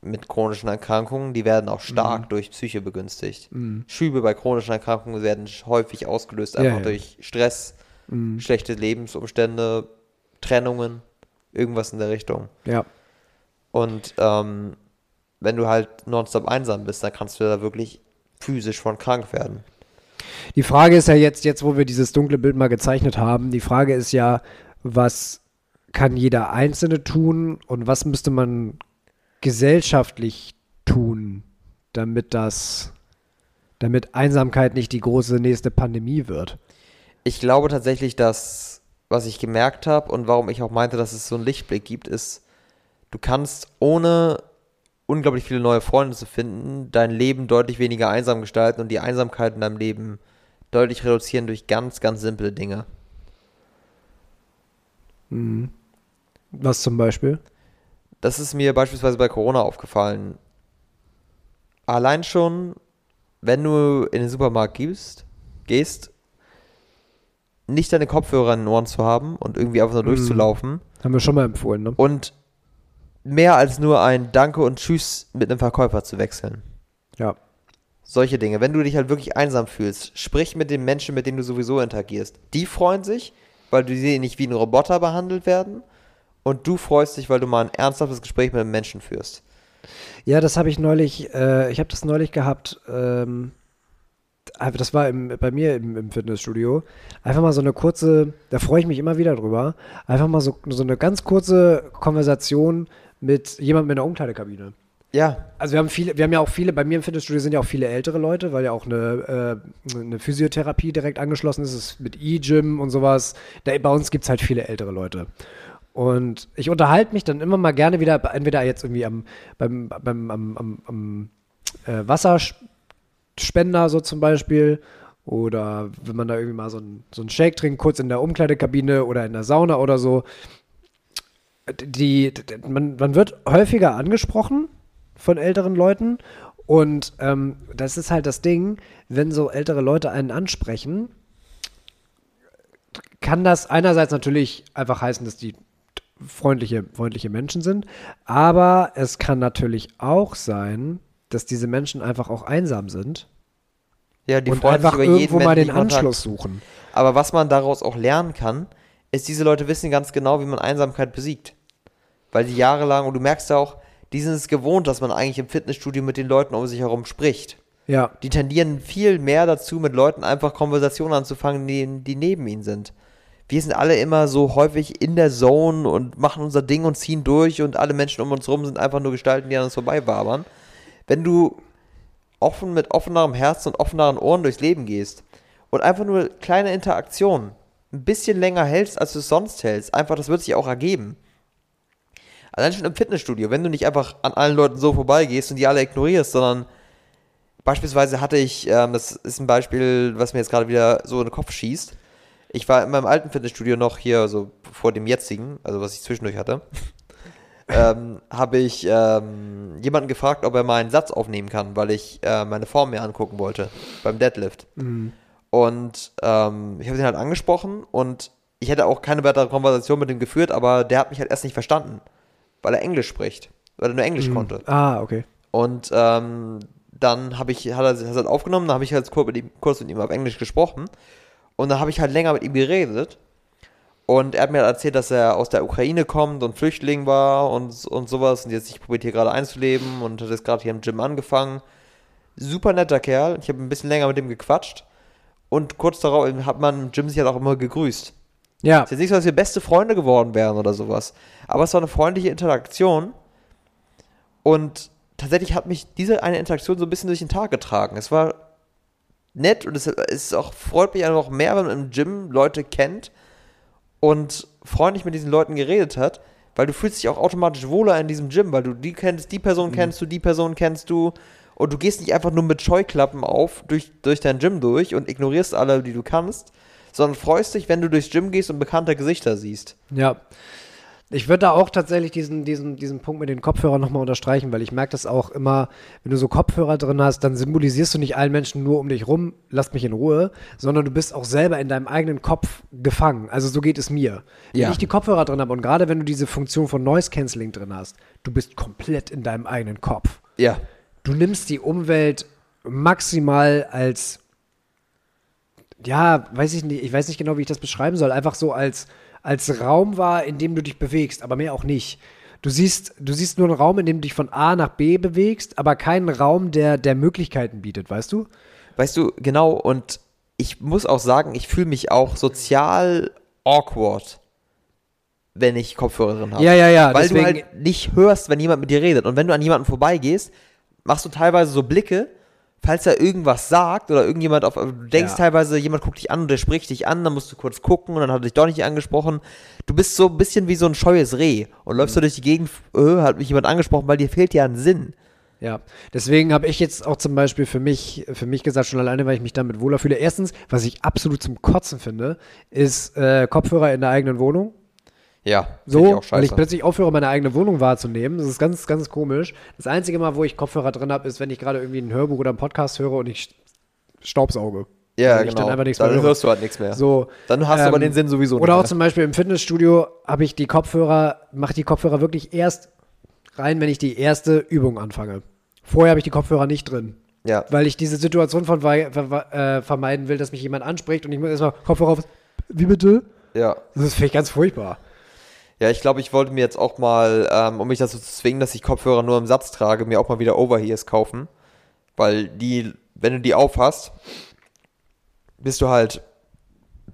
mit chronischen Erkrankungen. Die werden auch stark Mhm. durch Psyche begünstigt. Schübe bei chronischen Erkrankungen werden häufig ausgelöst Ja, einfach ja. durch Stress, Mhm. schlechte Lebensumstände, Trennungen, irgendwas in der Richtung. Ja. Und ähm, wenn du halt nonstop einsam bist, dann kannst du da wirklich physisch von krank werden. Die Frage ist ja jetzt, jetzt wo wir dieses dunkle Bild mal gezeichnet haben, die Frage ist ja, was kann jeder Einzelne tun und was müsste man gesellschaftlich tun, damit das, damit Einsamkeit nicht die große nächste Pandemie wird. Ich glaube tatsächlich, dass, was ich gemerkt habe und warum ich auch meinte, dass es so einen Lichtblick gibt, ist, du kannst ohne unglaublich viele neue Freunde zu finden, dein Leben deutlich weniger einsam gestalten und die Einsamkeit in deinem Leben deutlich reduzieren durch ganz, ganz simple Dinge. Was zum Beispiel? Das ist mir beispielsweise bei Corona aufgefallen. Allein schon, wenn du in den Supermarkt gehst, gehst, nicht deine Kopfhörer in den Ohren zu haben und irgendwie einfach nur durchzulaufen Haben wir schon mal empfohlen, ne? und mehr als nur ein Danke und Tschüss mit einem Verkäufer zu wechseln. Ja. Solche Dinge. Wenn du dich halt wirklich einsam fühlst, sprich mit den Menschen, mit denen du sowieso interagierst. Die freuen sich, weil du sie nicht wie ein Roboter behandelt werden. Und du freust dich, weil du mal ein ernsthaftes Gespräch mit einem Menschen führst. Ja, das habe ich neulich, äh, ich habe das neulich gehabt, ähm, einfach- das war im, bei mir im, im Fitnessstudio. Einfach mal so eine kurze, da freue ich mich immer wieder drüber, einfach mal so, so eine ganz kurze Konversation mit jemandem in der Umkleidekabine. Ja, Also wir haben viele, wir haben ja auch viele, bei mir im Fitnessstudio sind ja auch viele ältere Leute, weil ja auch eine, äh, eine Physiotherapie direkt angeschlossen ist, ist mit E-Gym und sowas. Da, bei uns gibt es halt viele ältere Leute. Und ich unterhalte mich dann immer mal gerne wieder, entweder jetzt irgendwie am, beim, beim, am, am, am äh, Wasserspender so zum Beispiel oder wenn man da irgendwie mal so einen so Shake trinkt, kurz in der Umkleidekabine oder in der Sauna oder so. Die, die, man, man wird häufiger angesprochen von älteren Leuten und ähm, das ist halt das Ding, wenn so ältere Leute einen ansprechen, kann das einerseits natürlich einfach heißen, dass die freundliche, freundliche Menschen sind, aber es kann natürlich auch sein, dass diese Menschen einfach auch einsam sind ja, die und einfach über jeden irgendwo mal den. Anschluss suchen. Aber was man daraus auch lernen kann, ist, diese Leute wissen ganz genau, wie man Einsamkeit besiegt. Weil die jahrelang, und du merkst ja auch, die sind es gewohnt, dass man eigentlich im Fitnessstudio mit den Leuten um sich herum spricht. Ja. Die tendieren viel mehr dazu, mit Leuten einfach Konversationen anzufangen, die, die neben ihnen sind. Wir sind alle immer so häufig in der Zone und machen unser Ding und ziehen durch und alle Menschen um uns rum sind einfach nur Gestalten, die an uns vorbei wabern. Wenn du offen mit offenerem Herzen und offeneren Ohren durchs Leben gehst und einfach nur kleine Interaktionen ein bisschen länger hältst, als du es sonst hältst, einfach, das wird sich auch ergeben. Allein schon im Fitnessstudio, wenn du nicht einfach an allen Leuten so vorbeigehst und die alle ignorierst, sondern beispielsweise hatte ich, ähm, das ist ein Beispiel, was mir jetzt gerade wieder so in den Kopf schießt. Ich war in meinem alten Fitnessstudio noch hier, so vor dem jetzigen, also was ich zwischendurch hatte, [laughs] ähm, habe ich ähm, jemanden gefragt, ob er mal einen Satz aufnehmen kann, weil ich äh, meine Form mir angucken wollte beim Deadlift. Und ähm, ich habe ihn halt angesprochen und ich hätte auch keine weitere Konversation mit ihm geführt, aber der hat mich halt erst nicht verstanden, weil er Englisch spricht, weil er nur Englisch konnte. Ah, okay. Und ähm, dann habe ich, hat er das halt aufgenommen, dann habe ich halt kurz mit, ihm, kurz mit ihm auf Englisch gesprochen. Und dann habe ich halt länger mit ihm geredet. Und er hat mir halt erzählt, dass er aus der Ukraine kommt und Flüchtling war und, und sowas. Und jetzt sich probiert hier gerade einzuleben und hat jetzt gerade hier im Gym angefangen. Super netter Kerl. Ich habe ein bisschen länger mit ihm gequatscht. Und kurz darauf hat man im Gym sich halt auch immer gegrüßt. Ja. Es ist jetzt nicht so, dass wir beste Freunde geworden wären oder sowas. Aber es war eine freundliche Interaktion. Und tatsächlich hat mich diese eine Interaktion so ein bisschen durch den Tag getragen. Es war nett und es ist auch, freut mich einfach mehr, wenn man im Gym Leute kennt und freundlich mit diesen Leuten geredet hat, weil du fühlst dich auch automatisch wohler in diesem Gym, weil du die kennst, die Person kennst du, die Person kennst du und du gehst nicht einfach nur mit Scheuklappen auf durch, durch dein Gym durch und ignorierst alle, die du kannst, sondern freust dich, wenn du durchs Gym gehst und bekannte Gesichter siehst. Ja. Ich würde da auch tatsächlich diesen, diesen, diesen Punkt mit den Kopfhörern nochmal unterstreichen, weil ich merke das auch immer, wenn du so Kopfhörer drin hast, dann symbolisierst du nicht allen Menschen nur um dich rum, lass mich in Ruhe, sondern du bist auch selber in deinem eigenen Kopf gefangen. Also so geht es mir. Wenn Ja. ich die Kopfhörer drin habe und gerade wenn du diese Funktion von Noise Cancelling drin hast, du bist komplett in deinem eigenen Kopf. Ja. Du nimmst die Umwelt maximal als ja, weiß ich nicht, ich weiß nicht genau, wie ich das beschreiben soll, einfach so als, als Raum war, in dem du dich bewegst, aber mehr auch nicht. Du siehst, du siehst nur einen Raum, in dem du dich von A nach B bewegst, aber keinen Raum, der, der Möglichkeiten bietet, weißt du? Weißt du, genau, und ich muss auch sagen, ich fühle mich auch sozial awkward, wenn ich Kopfhörer drin habe. Ja, ja, ja, Weil du halt nicht hörst, wenn jemand mit dir redet. Und wenn du an jemanden vorbeigehst, machst du teilweise so Blicke, falls er irgendwas sagt oder irgendjemand auf. Du denkst Ja. teilweise, jemand guckt dich an und der spricht dich an, dann musst du kurz gucken und dann hat er dich doch nicht angesprochen. Du bist so ein bisschen wie so ein scheues Reh und läufst Mhm. so durch die Gegend, äh, hat mich jemand angesprochen, weil dir fehlt ja ein Sinn. Ja, deswegen habe ich jetzt auch zum Beispiel für mich, für mich gesagt, schon alleine, weil ich mich damit wohler fühle. Erstens, was ich absolut zum Kotzen finde, ist äh, Kopfhörer in der eigenen Wohnung. Ja, So, ich auch weil ich scheiße. plötzlich aufhöre, meine eigene Wohnung wahrzunehmen. Das ist ganz, ganz komisch. Das einzige Mal, wo ich Kopfhörer drin habe, ist, wenn ich gerade irgendwie ein Hörbuch oder einen Podcast höre und ich staubsauge. ja, ich genau. dann einfach nichts dann mehr höre. hörst du halt nichts mehr. So, Dann hast du ähm, aber den Sinn sowieso Oder auch nicht zum Beispiel im Fitnessstudio habe ich die Kopfhörer, mache die Kopfhörer wirklich erst rein, wenn ich die erste Übung anfange. Vorher habe ich die Kopfhörer nicht drin. Ja. Weil ich diese Situation von, äh, vermeiden will, dass mich jemand anspricht und ich muss erstmal Kopfhörer auf. Wie bitte? Ja. Das ist vielleicht ganz furchtbar. Ja, ich glaube, ich wollte mir jetzt auch mal, ähm, um mich dazu zu zwingen, dass ich Kopfhörer nur im Satz trage, mir auch mal wieder Overhears kaufen. Weil die, wenn du die aufhast, bist du halt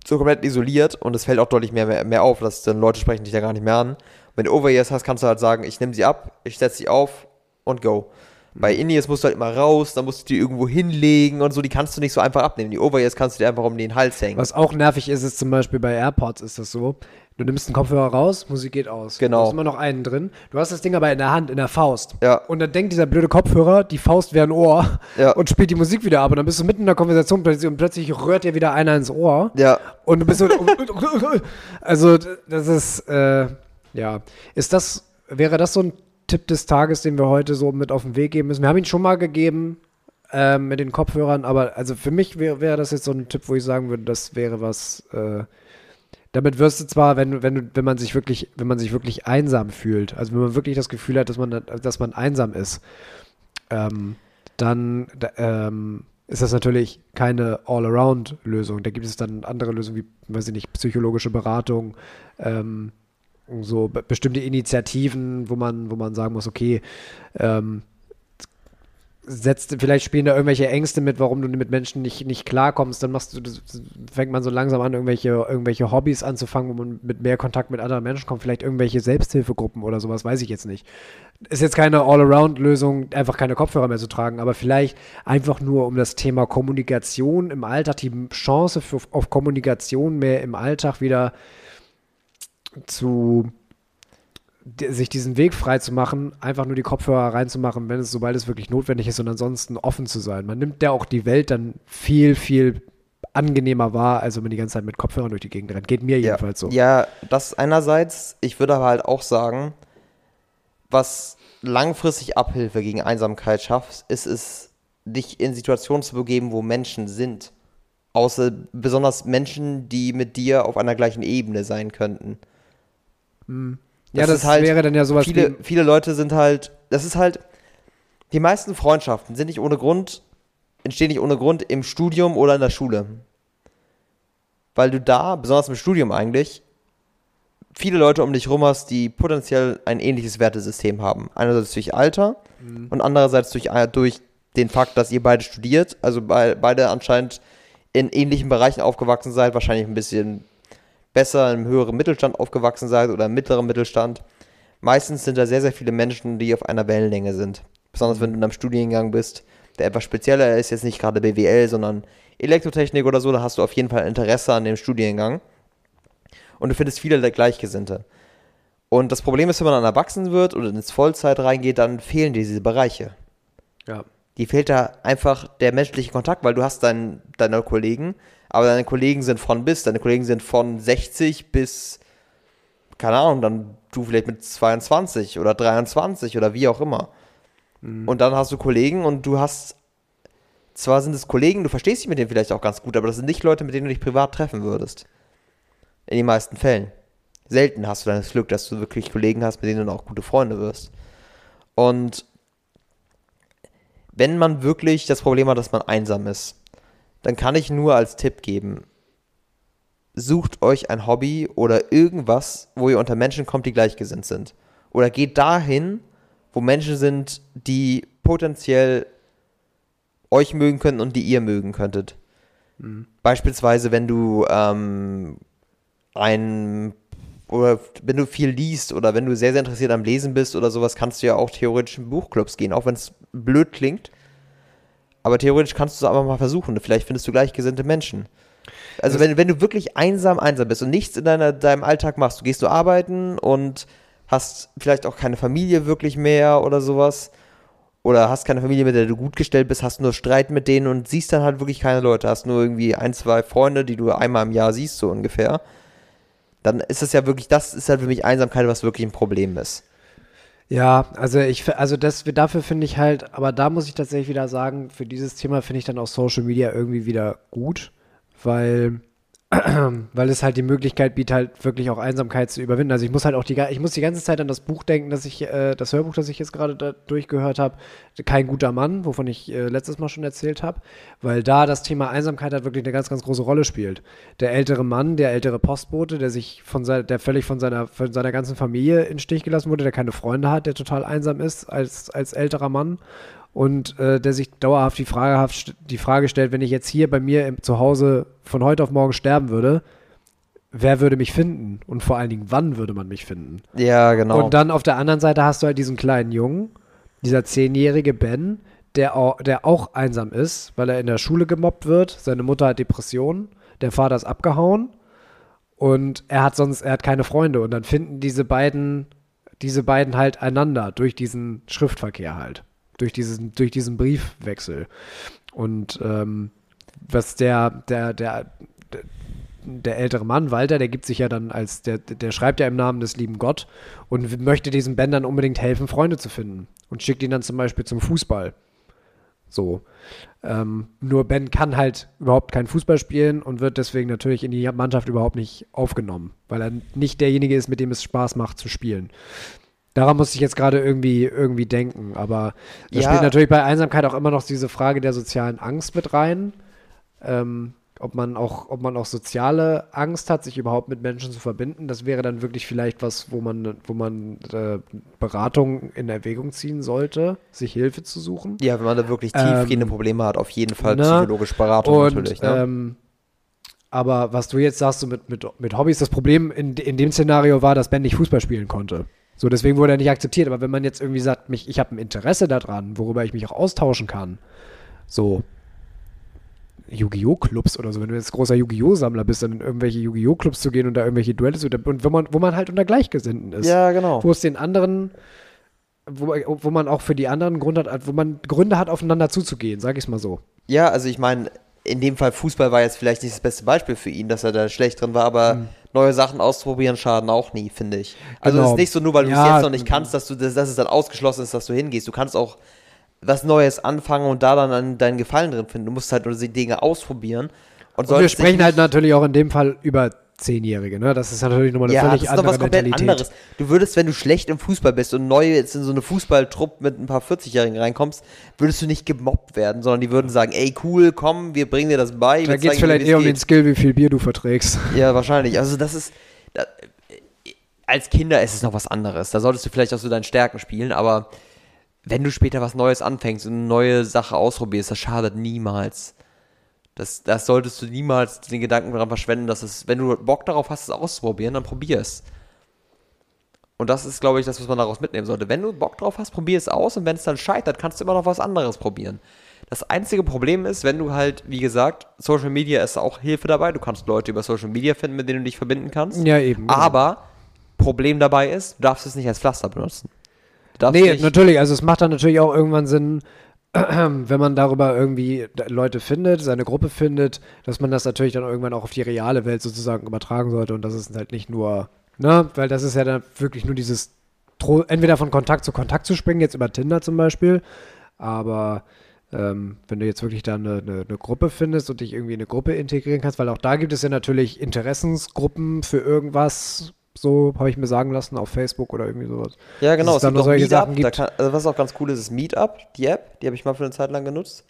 so komplett isoliert und es fällt auch deutlich mehr, mehr, mehr auf, dass dann Leute sprechen dich da gar nicht mehr an. Und wenn du Overhears hast, kannst du halt sagen, ich nehme sie ab, ich setze sie auf und go. Bei Indies musst du halt immer raus, dann musst du die irgendwo hinlegen und so, die kannst du nicht so einfach abnehmen. Die Overhears kannst du dir einfach um den Hals hängen. Was auch nervig ist, ist zum Beispiel bei AirPods ist das so. Du nimmst einen Kopfhörer raus, Musik geht aus. Genau. Du hast immer noch einen drin. Du hast das Ding aber in der Hand, in der Faust. Ja. Und dann denkt dieser blöde Kopfhörer, die Faust wäre ein Ohr [laughs] Ja. und spielt die Musik wieder ab. Und dann bist du mitten in der Konversation plötzlich und plötzlich rührt dir wieder einer ins Ohr. Ja. Und du bist so. [laughs] also, das ist, äh, ja. Ist das, wäre das so ein Tipp des Tages, den wir heute so mit auf den Weg geben müssen? Wir haben ihn schon mal gegeben ähm, mit den Kopfhörern, aber also für mich wäre wäre das jetzt so ein Tipp, wo ich sagen würde, das wäre was. Äh, damit wirst du zwar, wenn, wenn, wenn man sich wirklich, wenn man sich wirklich einsam fühlt, also wenn man wirklich das Gefühl hat, dass man, dass man einsam ist, ähm, dann da, ähm, ist das natürlich keine All-Around-Lösung. Da gibt es dann andere Lösungen wie, weiß ich nicht, psychologische Beratung, ähm, so be bestimmte Initiativen, wo man, wo man sagen muss, okay, ähm, setzt, vielleicht spielen da irgendwelche Ängste mit, warum du mit Menschen nicht, nicht klarkommst, dann machst du, fängt man so langsam an, irgendwelche, irgendwelche Hobbys anzufangen, wo man mit mehr Kontakt mit anderen Menschen kommt, vielleicht irgendwelche Selbsthilfegruppen oder sowas, weiß ich jetzt nicht. Ist jetzt keine All-Around-Lösung, einfach keine Kopfhörer mehr zu tragen, aber vielleicht einfach nur um das Thema Kommunikation im Alltag, die Chance für, auf Kommunikation mehr im Alltag wieder zu sich diesen Weg frei zu machen, einfach nur die Kopfhörer reinzumachen, wenn es, sobald es wirklich notwendig ist und ansonsten offen zu sein. Man nimmt ja auch die Welt dann viel, viel angenehmer wahr, als wenn man die ganze Zeit mit Kopfhörern durch die Gegend rennt. Geht mir ja. jedenfalls so. Ja, das einerseits. Ich würde aber halt auch sagen, was langfristig Abhilfe gegen Einsamkeit schafft, ist es, dich in Situationen zu begeben, wo Menschen sind. Außer besonders Menschen, die mit dir auf einer gleichen Ebene sein könnten. Hm. Ja, das, halt, wäre dann ja sowas viele, viele Leute sind halt, das ist halt, die meisten Freundschaften sind nicht ohne Grund, entstehen nicht ohne Grund im Studium oder in der Schule. Weil du da, besonders im Studium eigentlich, viele Leute um dich rum hast, die potenziell ein ähnliches Wertesystem haben. Einerseits durch Alter mhm. und andererseits durch, äh, durch den Fakt, dass ihr beide studiert, also be beide anscheinend in ähnlichen Bereichen aufgewachsen seid, wahrscheinlich ein bisschen besser im höheren Mittelstand aufgewachsen seid oder im mittleren Mittelstand. Meistens sind da sehr, sehr viele Menschen, die auf einer Wellenlänge sind. Besonders wenn du in einem Studiengang bist, der etwas spezieller ist, jetzt nicht gerade BWL, sondern Elektrotechnik oder so, da hast du auf jeden Fall Interesse an dem Studiengang. Und du findest viele der Gleichgesinnte. Und das Problem ist, wenn man dann erwachsen wird oder ins Vollzeit reingeht, dann fehlen dir diese Bereiche. Ja. Die fehlt da einfach der menschliche Kontakt, weil du hast dein, deine Kollegen, aber deine Kollegen sind von bis, deine Kollegen sind von 60 bis, keine Ahnung, dann du vielleicht mit 22 oder 23 oder wie auch immer. Mhm. Und dann hast du Kollegen und du hast, zwar sind es Kollegen, du verstehst dich mit denen vielleicht auch ganz gut, aber das sind nicht Leute, mit denen du dich privat treffen würdest. In den meisten Fällen. Selten hast du dann das Glück, dass du wirklich Kollegen hast, mit denen du auch gute Freunde wirst. Und wenn man wirklich das Problem hat, dass man einsam ist, dann kann ich nur als Tipp geben, sucht euch ein Hobby oder irgendwas, wo ihr unter Menschen kommt, die gleichgesinnt sind. Oder geht dahin, wo Menschen sind, die potenziell euch mögen könnten und die ihr mögen könntet. Mhm. Beispielsweise, wenn du ähm, ein oder wenn du viel liest oder wenn du sehr, sehr interessiert am Lesen bist oder sowas, kannst du ja auch theoretisch in Buchclubs gehen, auch wenn es blöd klingt. Aber theoretisch kannst du es einfach mal versuchen. Vielleicht findest du gleichgesinnte Menschen. Also wenn, wenn du wirklich einsam, einsam bist und nichts in deiner, deinem Alltag machst, du gehst du arbeiten und hast vielleicht auch keine Familie wirklich mehr oder sowas. Oder hast keine Familie, mit der du gut gestellt bist, hast nur Streit mit denen und siehst dann halt wirklich keine Leute. Hast nur irgendwie ein, zwei Freunde, die du einmal im Jahr siehst, so ungefähr. Dann ist das ja wirklich, das ist halt für mich Einsamkeit, was wirklich ein Problem ist. Ja, also ich, also das, dafür finde ich halt, aber da muss ich tatsächlich wieder sagen, für dieses Thema finde ich dann auch Social Media irgendwie wieder gut, weil [clears throat] weil es halt die Möglichkeit bietet, halt wirklich auch Einsamkeit zu überwinden. Also ich muss halt auch die, ich muss die ganze Zeit an das Buch denken, das ich, äh, das Hörbuch, das ich jetzt gerade durchgehört habe, Kein guter Mann, wovon ich äh, letztes Mal schon erzählt habe, weil da das Thema Einsamkeit halt wirklich eine ganz, ganz große Rolle spielt. Der ältere Mann, der ältere Postbote, der sich von seiner, der völlig von seiner, von seiner ganzen Familie in Stich gelassen wurde, der keine Freunde hat, der total einsam ist als, als älterer Mann und äh, der sich dauerhaft die Frage, die Frage stellt, wenn ich jetzt hier bei mir im, zu Hause von heute auf morgen sterben würde, wer würde mich finden? Und vor allen Dingen, wann würde man mich finden? Ja, genau. Und dann auf der anderen Seite hast du halt diesen kleinen Jungen, dieser zehnjährige Ben, der auch, der auch einsam ist, weil er in der Schule gemobbt wird. Seine Mutter hat Depressionen, der Vater ist abgehauen und er hat sonst, er hat keine Freunde. Und dann finden diese beiden, diese beiden halt einander durch diesen Schriftverkehr halt durch diesen, durch diesen Briefwechsel. Und ähm, was der, der, der, der ältere Mann, Walter, der gibt sich ja dann als, der, der schreibt ja im Namen des lieben Gott und möchte diesem Ben dann unbedingt helfen, Freunde zu finden. Und schickt ihn dann zum Beispiel zum Fußball. So. Ähm, nur Ben kann halt überhaupt kein Fußball spielen und wird deswegen natürlich in die Mannschaft überhaupt nicht aufgenommen, weil er nicht derjenige ist, mit dem es Spaß macht zu spielen. Daran muss ich jetzt gerade irgendwie, irgendwie denken. Aber da ja. spielt natürlich bei Einsamkeit auch immer noch diese Frage der sozialen Angst mit rein. Ähm, ob man auch, ob man auch soziale Angst hat, sich überhaupt mit Menschen zu verbinden. Das wäre dann wirklich vielleicht was, wo man, wo man äh, Beratung in Erwägung ziehen sollte, sich Hilfe zu suchen. Ja, wenn man da wirklich tiefgehende Ähm, Probleme hat, auf jeden Fall ne? psychologische Beratung Und, natürlich. Ne? ähm, aber was du jetzt sagst, so mit, mit, mit Hobbys, das Problem in, in dem Szenario war, dass Ben nicht Fußball spielen konnte. So, deswegen wurde er nicht akzeptiert. Aber wenn man jetzt irgendwie sagt, mich, ich habe ein Interesse daran, worüber ich mich auch austauschen kann, so Yu-Gi-Oh! Clubs oder so, wenn du jetzt großer Yu-Gi-Oh! Sammler bist, dann in irgendwelche Yu-Gi-Oh! Clubs zu gehen und da irgendwelche Duelle zu und wenn man, wo man halt unter Gleichgesinnten ist. ja, genau. Wo es den anderen, wo, wo man auch für die anderen Grund hat, wo man Gründe hat, aufeinander zuzugehen, sag ich es mal so. Ja, also ich meine, in dem Fall Fußball war jetzt vielleicht nicht das beste Beispiel für ihn, dass er da schlecht drin war, aber neue Sachen ausprobieren schaden auch nie, finde ich. Also Genau. es ist nicht so nur, weil du es Ja, jetzt noch nicht kannst, dass du das, dass es dann ausgeschlossen ist, dass du hingehst. Du kannst auch was Neues anfangen und da dann an deinen Gefallen drin finden. Du musst halt nur die Dinge ausprobieren. Und, Und wir sprechen halt natürlich auch in dem Fall über Zehnjährige, ne? Das ist natürlich nochmal eine ja, das völlig ist noch andere was komplett Mentalität. anderes. Du würdest, wenn du schlecht im Fußball bist und neu jetzt in so eine Fußballtruppe mit ein paar 40-Jährigen reinkommst, würdest du nicht gemobbt werden, sondern die würden sagen, ey cool, komm, wir bringen dir das bei. Da geht es dir, vielleicht eher um den Skill, wie viel Bier du verträgst. Ja, wahrscheinlich. Also das ist. Da, als Kinder ist es noch was anderes. Da solltest du vielleicht auch so deinen Stärken spielen, aber wenn du später was Neues anfängst und eine neue Sache ausprobierst, das schadet niemals. Das, das solltest du niemals den Gedanken daran verschwenden, dass es, wenn du Bock darauf hast, es auszuprobieren, dann probier es. Und das ist, glaube ich, das, was man daraus mitnehmen sollte. Wenn du Bock drauf hast, probier es aus und wenn es dann scheitert, kannst du immer noch was anderes probieren. Das einzige Problem ist, wenn du halt, wie gesagt, Social Media ist auch Hilfe dabei. Du kannst Leute über Social Media finden, mit denen du dich verbinden kannst. Ja, eben. genau. Aber Problem dabei ist, du darfst es nicht als Pflaster benutzen. Nee, natürlich. Also es macht dann natürlich auch irgendwann Sinn, [clears throat] wenn man darüber irgendwie Leute findet, seine Gruppe findet, dass man das natürlich dann irgendwann auch auf die reale Welt sozusagen übertragen sollte und das ist halt nicht nur, ne, weil das ist ja dann wirklich nur dieses, entweder von Kontakt zu Kontakt zu springen, jetzt über Tinder zum Beispiel, aber ähm, wenn du jetzt wirklich da eine, eine, eine Gruppe findest und dich irgendwie in eine Gruppe integrieren kannst, weil auch da gibt es ja natürlich Interessensgruppen für irgendwas, so habe ich mir sagen lassen, auf Facebook oder irgendwie sowas. Ja, genau. Dass Es dann gibt auch solche Meetup. Sachen gibt. kann, also was auch ganz cool ist, ist Meetup, die App. Die habe ich mal für eine Zeit lang genutzt.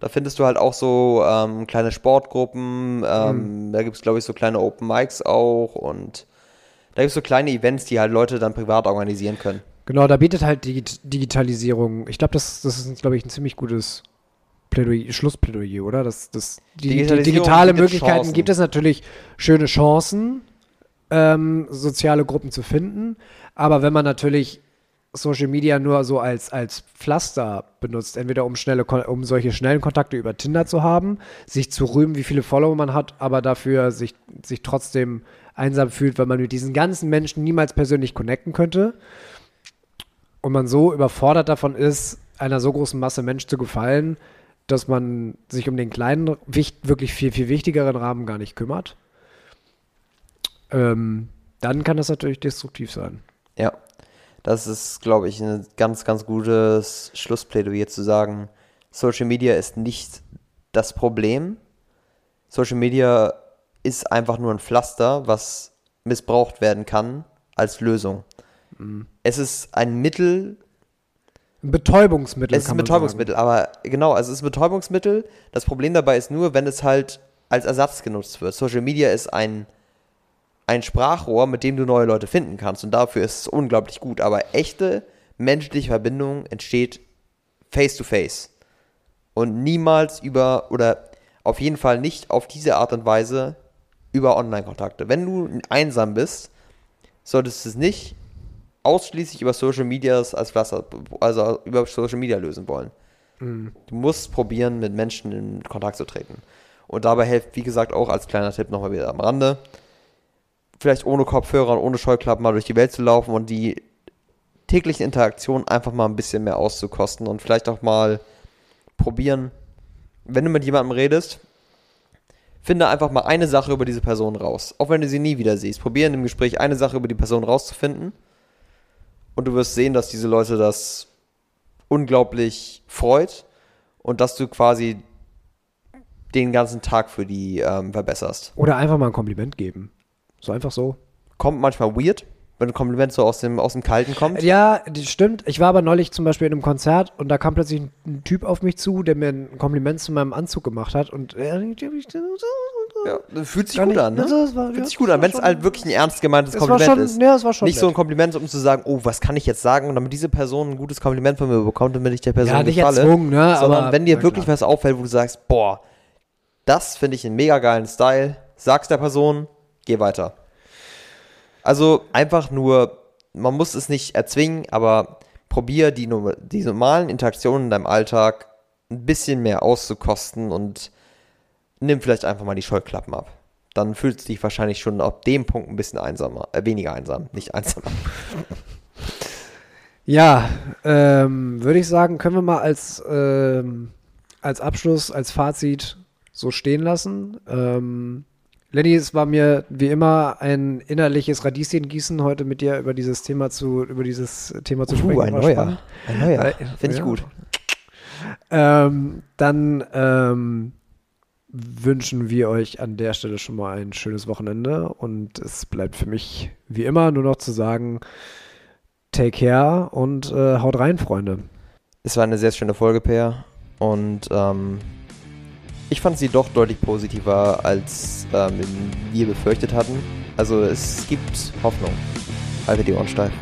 Da findest du halt auch so ähm, kleine Sportgruppen. Ähm, Da gibt es, glaube ich, so kleine Open Mics auch. Und da gibt es so kleine Events, die halt Leute dann privat organisieren können. Genau, da bietet halt die Digitalisierung. Ich glaube, das, das ist, glaube ich, ein ziemlich gutes Plädoyer, Schlussplädoyer, oder? Das, das, die, die digitale Möglichkeiten Chancen. gibt es natürlich schöne Chancen, ähm, soziale Gruppen zu finden. Aber wenn man natürlich Social Media nur so als, als Pflaster benutzt, entweder um, schnelle, um solche schnellen Kontakte über Tinder zu haben, sich zu rühmen, wie viele Follower man hat, aber dafür sich, sich trotzdem einsam fühlt, weil man mit diesen ganzen Menschen niemals persönlich connecten könnte und man so überfordert davon ist, einer so großen Masse Mensch zu gefallen, dass man sich um den kleinen, wirklich viel, viel wichtigeren Rahmen gar nicht kümmert, ähm, dann kann das natürlich destruktiv sein. Ja. Das ist, glaube ich, ein ganz, ganz gutes Schlussplädoyer zu sagen, Social Media ist nicht das Problem. Social Media ist einfach nur ein Pflaster, was missbraucht werden kann als Lösung. Es ist ein Mittel, Ein Betäubungsmittel. es ist ein Betäubungsmittel, aber genau, also es ist ein Betäubungsmittel. Das Problem dabei ist nur, wenn es halt als Ersatz genutzt wird. Social Media ist ein, ein Sprachrohr, mit dem du neue Leute finden kannst und dafür ist es unglaublich gut. Aber echte menschliche Verbindung entsteht face to face und niemals über oder auf jeden Fall nicht auf diese Art und Weise über Online-Kontakte. Wenn du einsam bist, solltest du es nicht ausschließlich über Social Media als Pflaster, also über Social Media lösen wollen. Du musst probieren, mit Menschen in Kontakt zu treten. Und dabei hilft, wie gesagt, auch als kleiner Tipp nochmal wieder am Rande, vielleicht ohne Kopfhörer und ohne Scheuklappen mal durch die Welt zu laufen und die täglichen Interaktionen einfach mal ein bisschen mehr auszukosten und vielleicht auch mal probieren, wenn du mit jemandem redest, finde einfach mal eine Sache über diese Person raus. Auch wenn du sie nie wieder siehst. Probier in dem Gespräch eine Sache über die Person rauszufinden. Und du wirst sehen, dass diese Leute das unglaublich freut und dass du quasi den ganzen Tag für die ähm, verbesserst. Oder einfach mal ein Kompliment geben. So einfach so. Kommt manchmal weird, wenn ein Kompliment so aus dem, aus dem Kalten kommt. Ja, das stimmt. Ich war aber neulich zum Beispiel in einem Konzert und da kam plötzlich ein, ein Typ auf mich zu, der mir ein Kompliment zu meinem Anzug gemacht hat und Ja, fühlt sich gut nicht- an, ne? Das war- Fühlt ja, sich gut an, wenn es halt wirklich ein ernst gemeintes Kompliment schon, ist. ja, es war schon Nicht so ein nett. Kompliment, um zu sagen, oh, was kann ich jetzt sagen, und damit diese Person ein gutes Kompliment von mir bekommt, damit ich der Person ja, nicht gefalle. erzwungen, ne? sondern aber, wenn dir wirklich klar. was auffällt, wo du sagst, boah, das finde ich einen mega geilen Style, sag's der Person, geh weiter. Also einfach nur, man muss es nicht erzwingen, aber probier die, die normalen Interaktionen in deinem Alltag ein bisschen mehr auszukosten und nimm vielleicht einfach mal die Scheuklappen ab. Dann fühlst du dich wahrscheinlich schon ab dem Punkt ein bisschen einsamer, äh, weniger einsam, nicht einsamer. [laughs] Ja, ähm, würde ich sagen, können wir mal als, ähm, als Abschluss, als Fazit so stehen lassen. Ähm, Lenny, es war mir wie immer ein innerliches Radieschengießen, heute mit dir über dieses Thema zu, über dieses Thema zu sprechen. Uh, ein War neuer. spannend. Ein neuer. Äh, Finde ich ja. gut. Ähm, dann ähm, wünschen wir euch an der Stelle schon mal ein schönes Wochenende und es bleibt für mich wie immer nur noch zu sagen, take care und äh, haut rein, Freunde. Es war eine sehr schöne Folge, Per. Und ähm, ich fand sie doch deutlich positiver, als ähm, wir befürchtet hatten. Also es gibt Hoffnung. Halte die Ohren steif.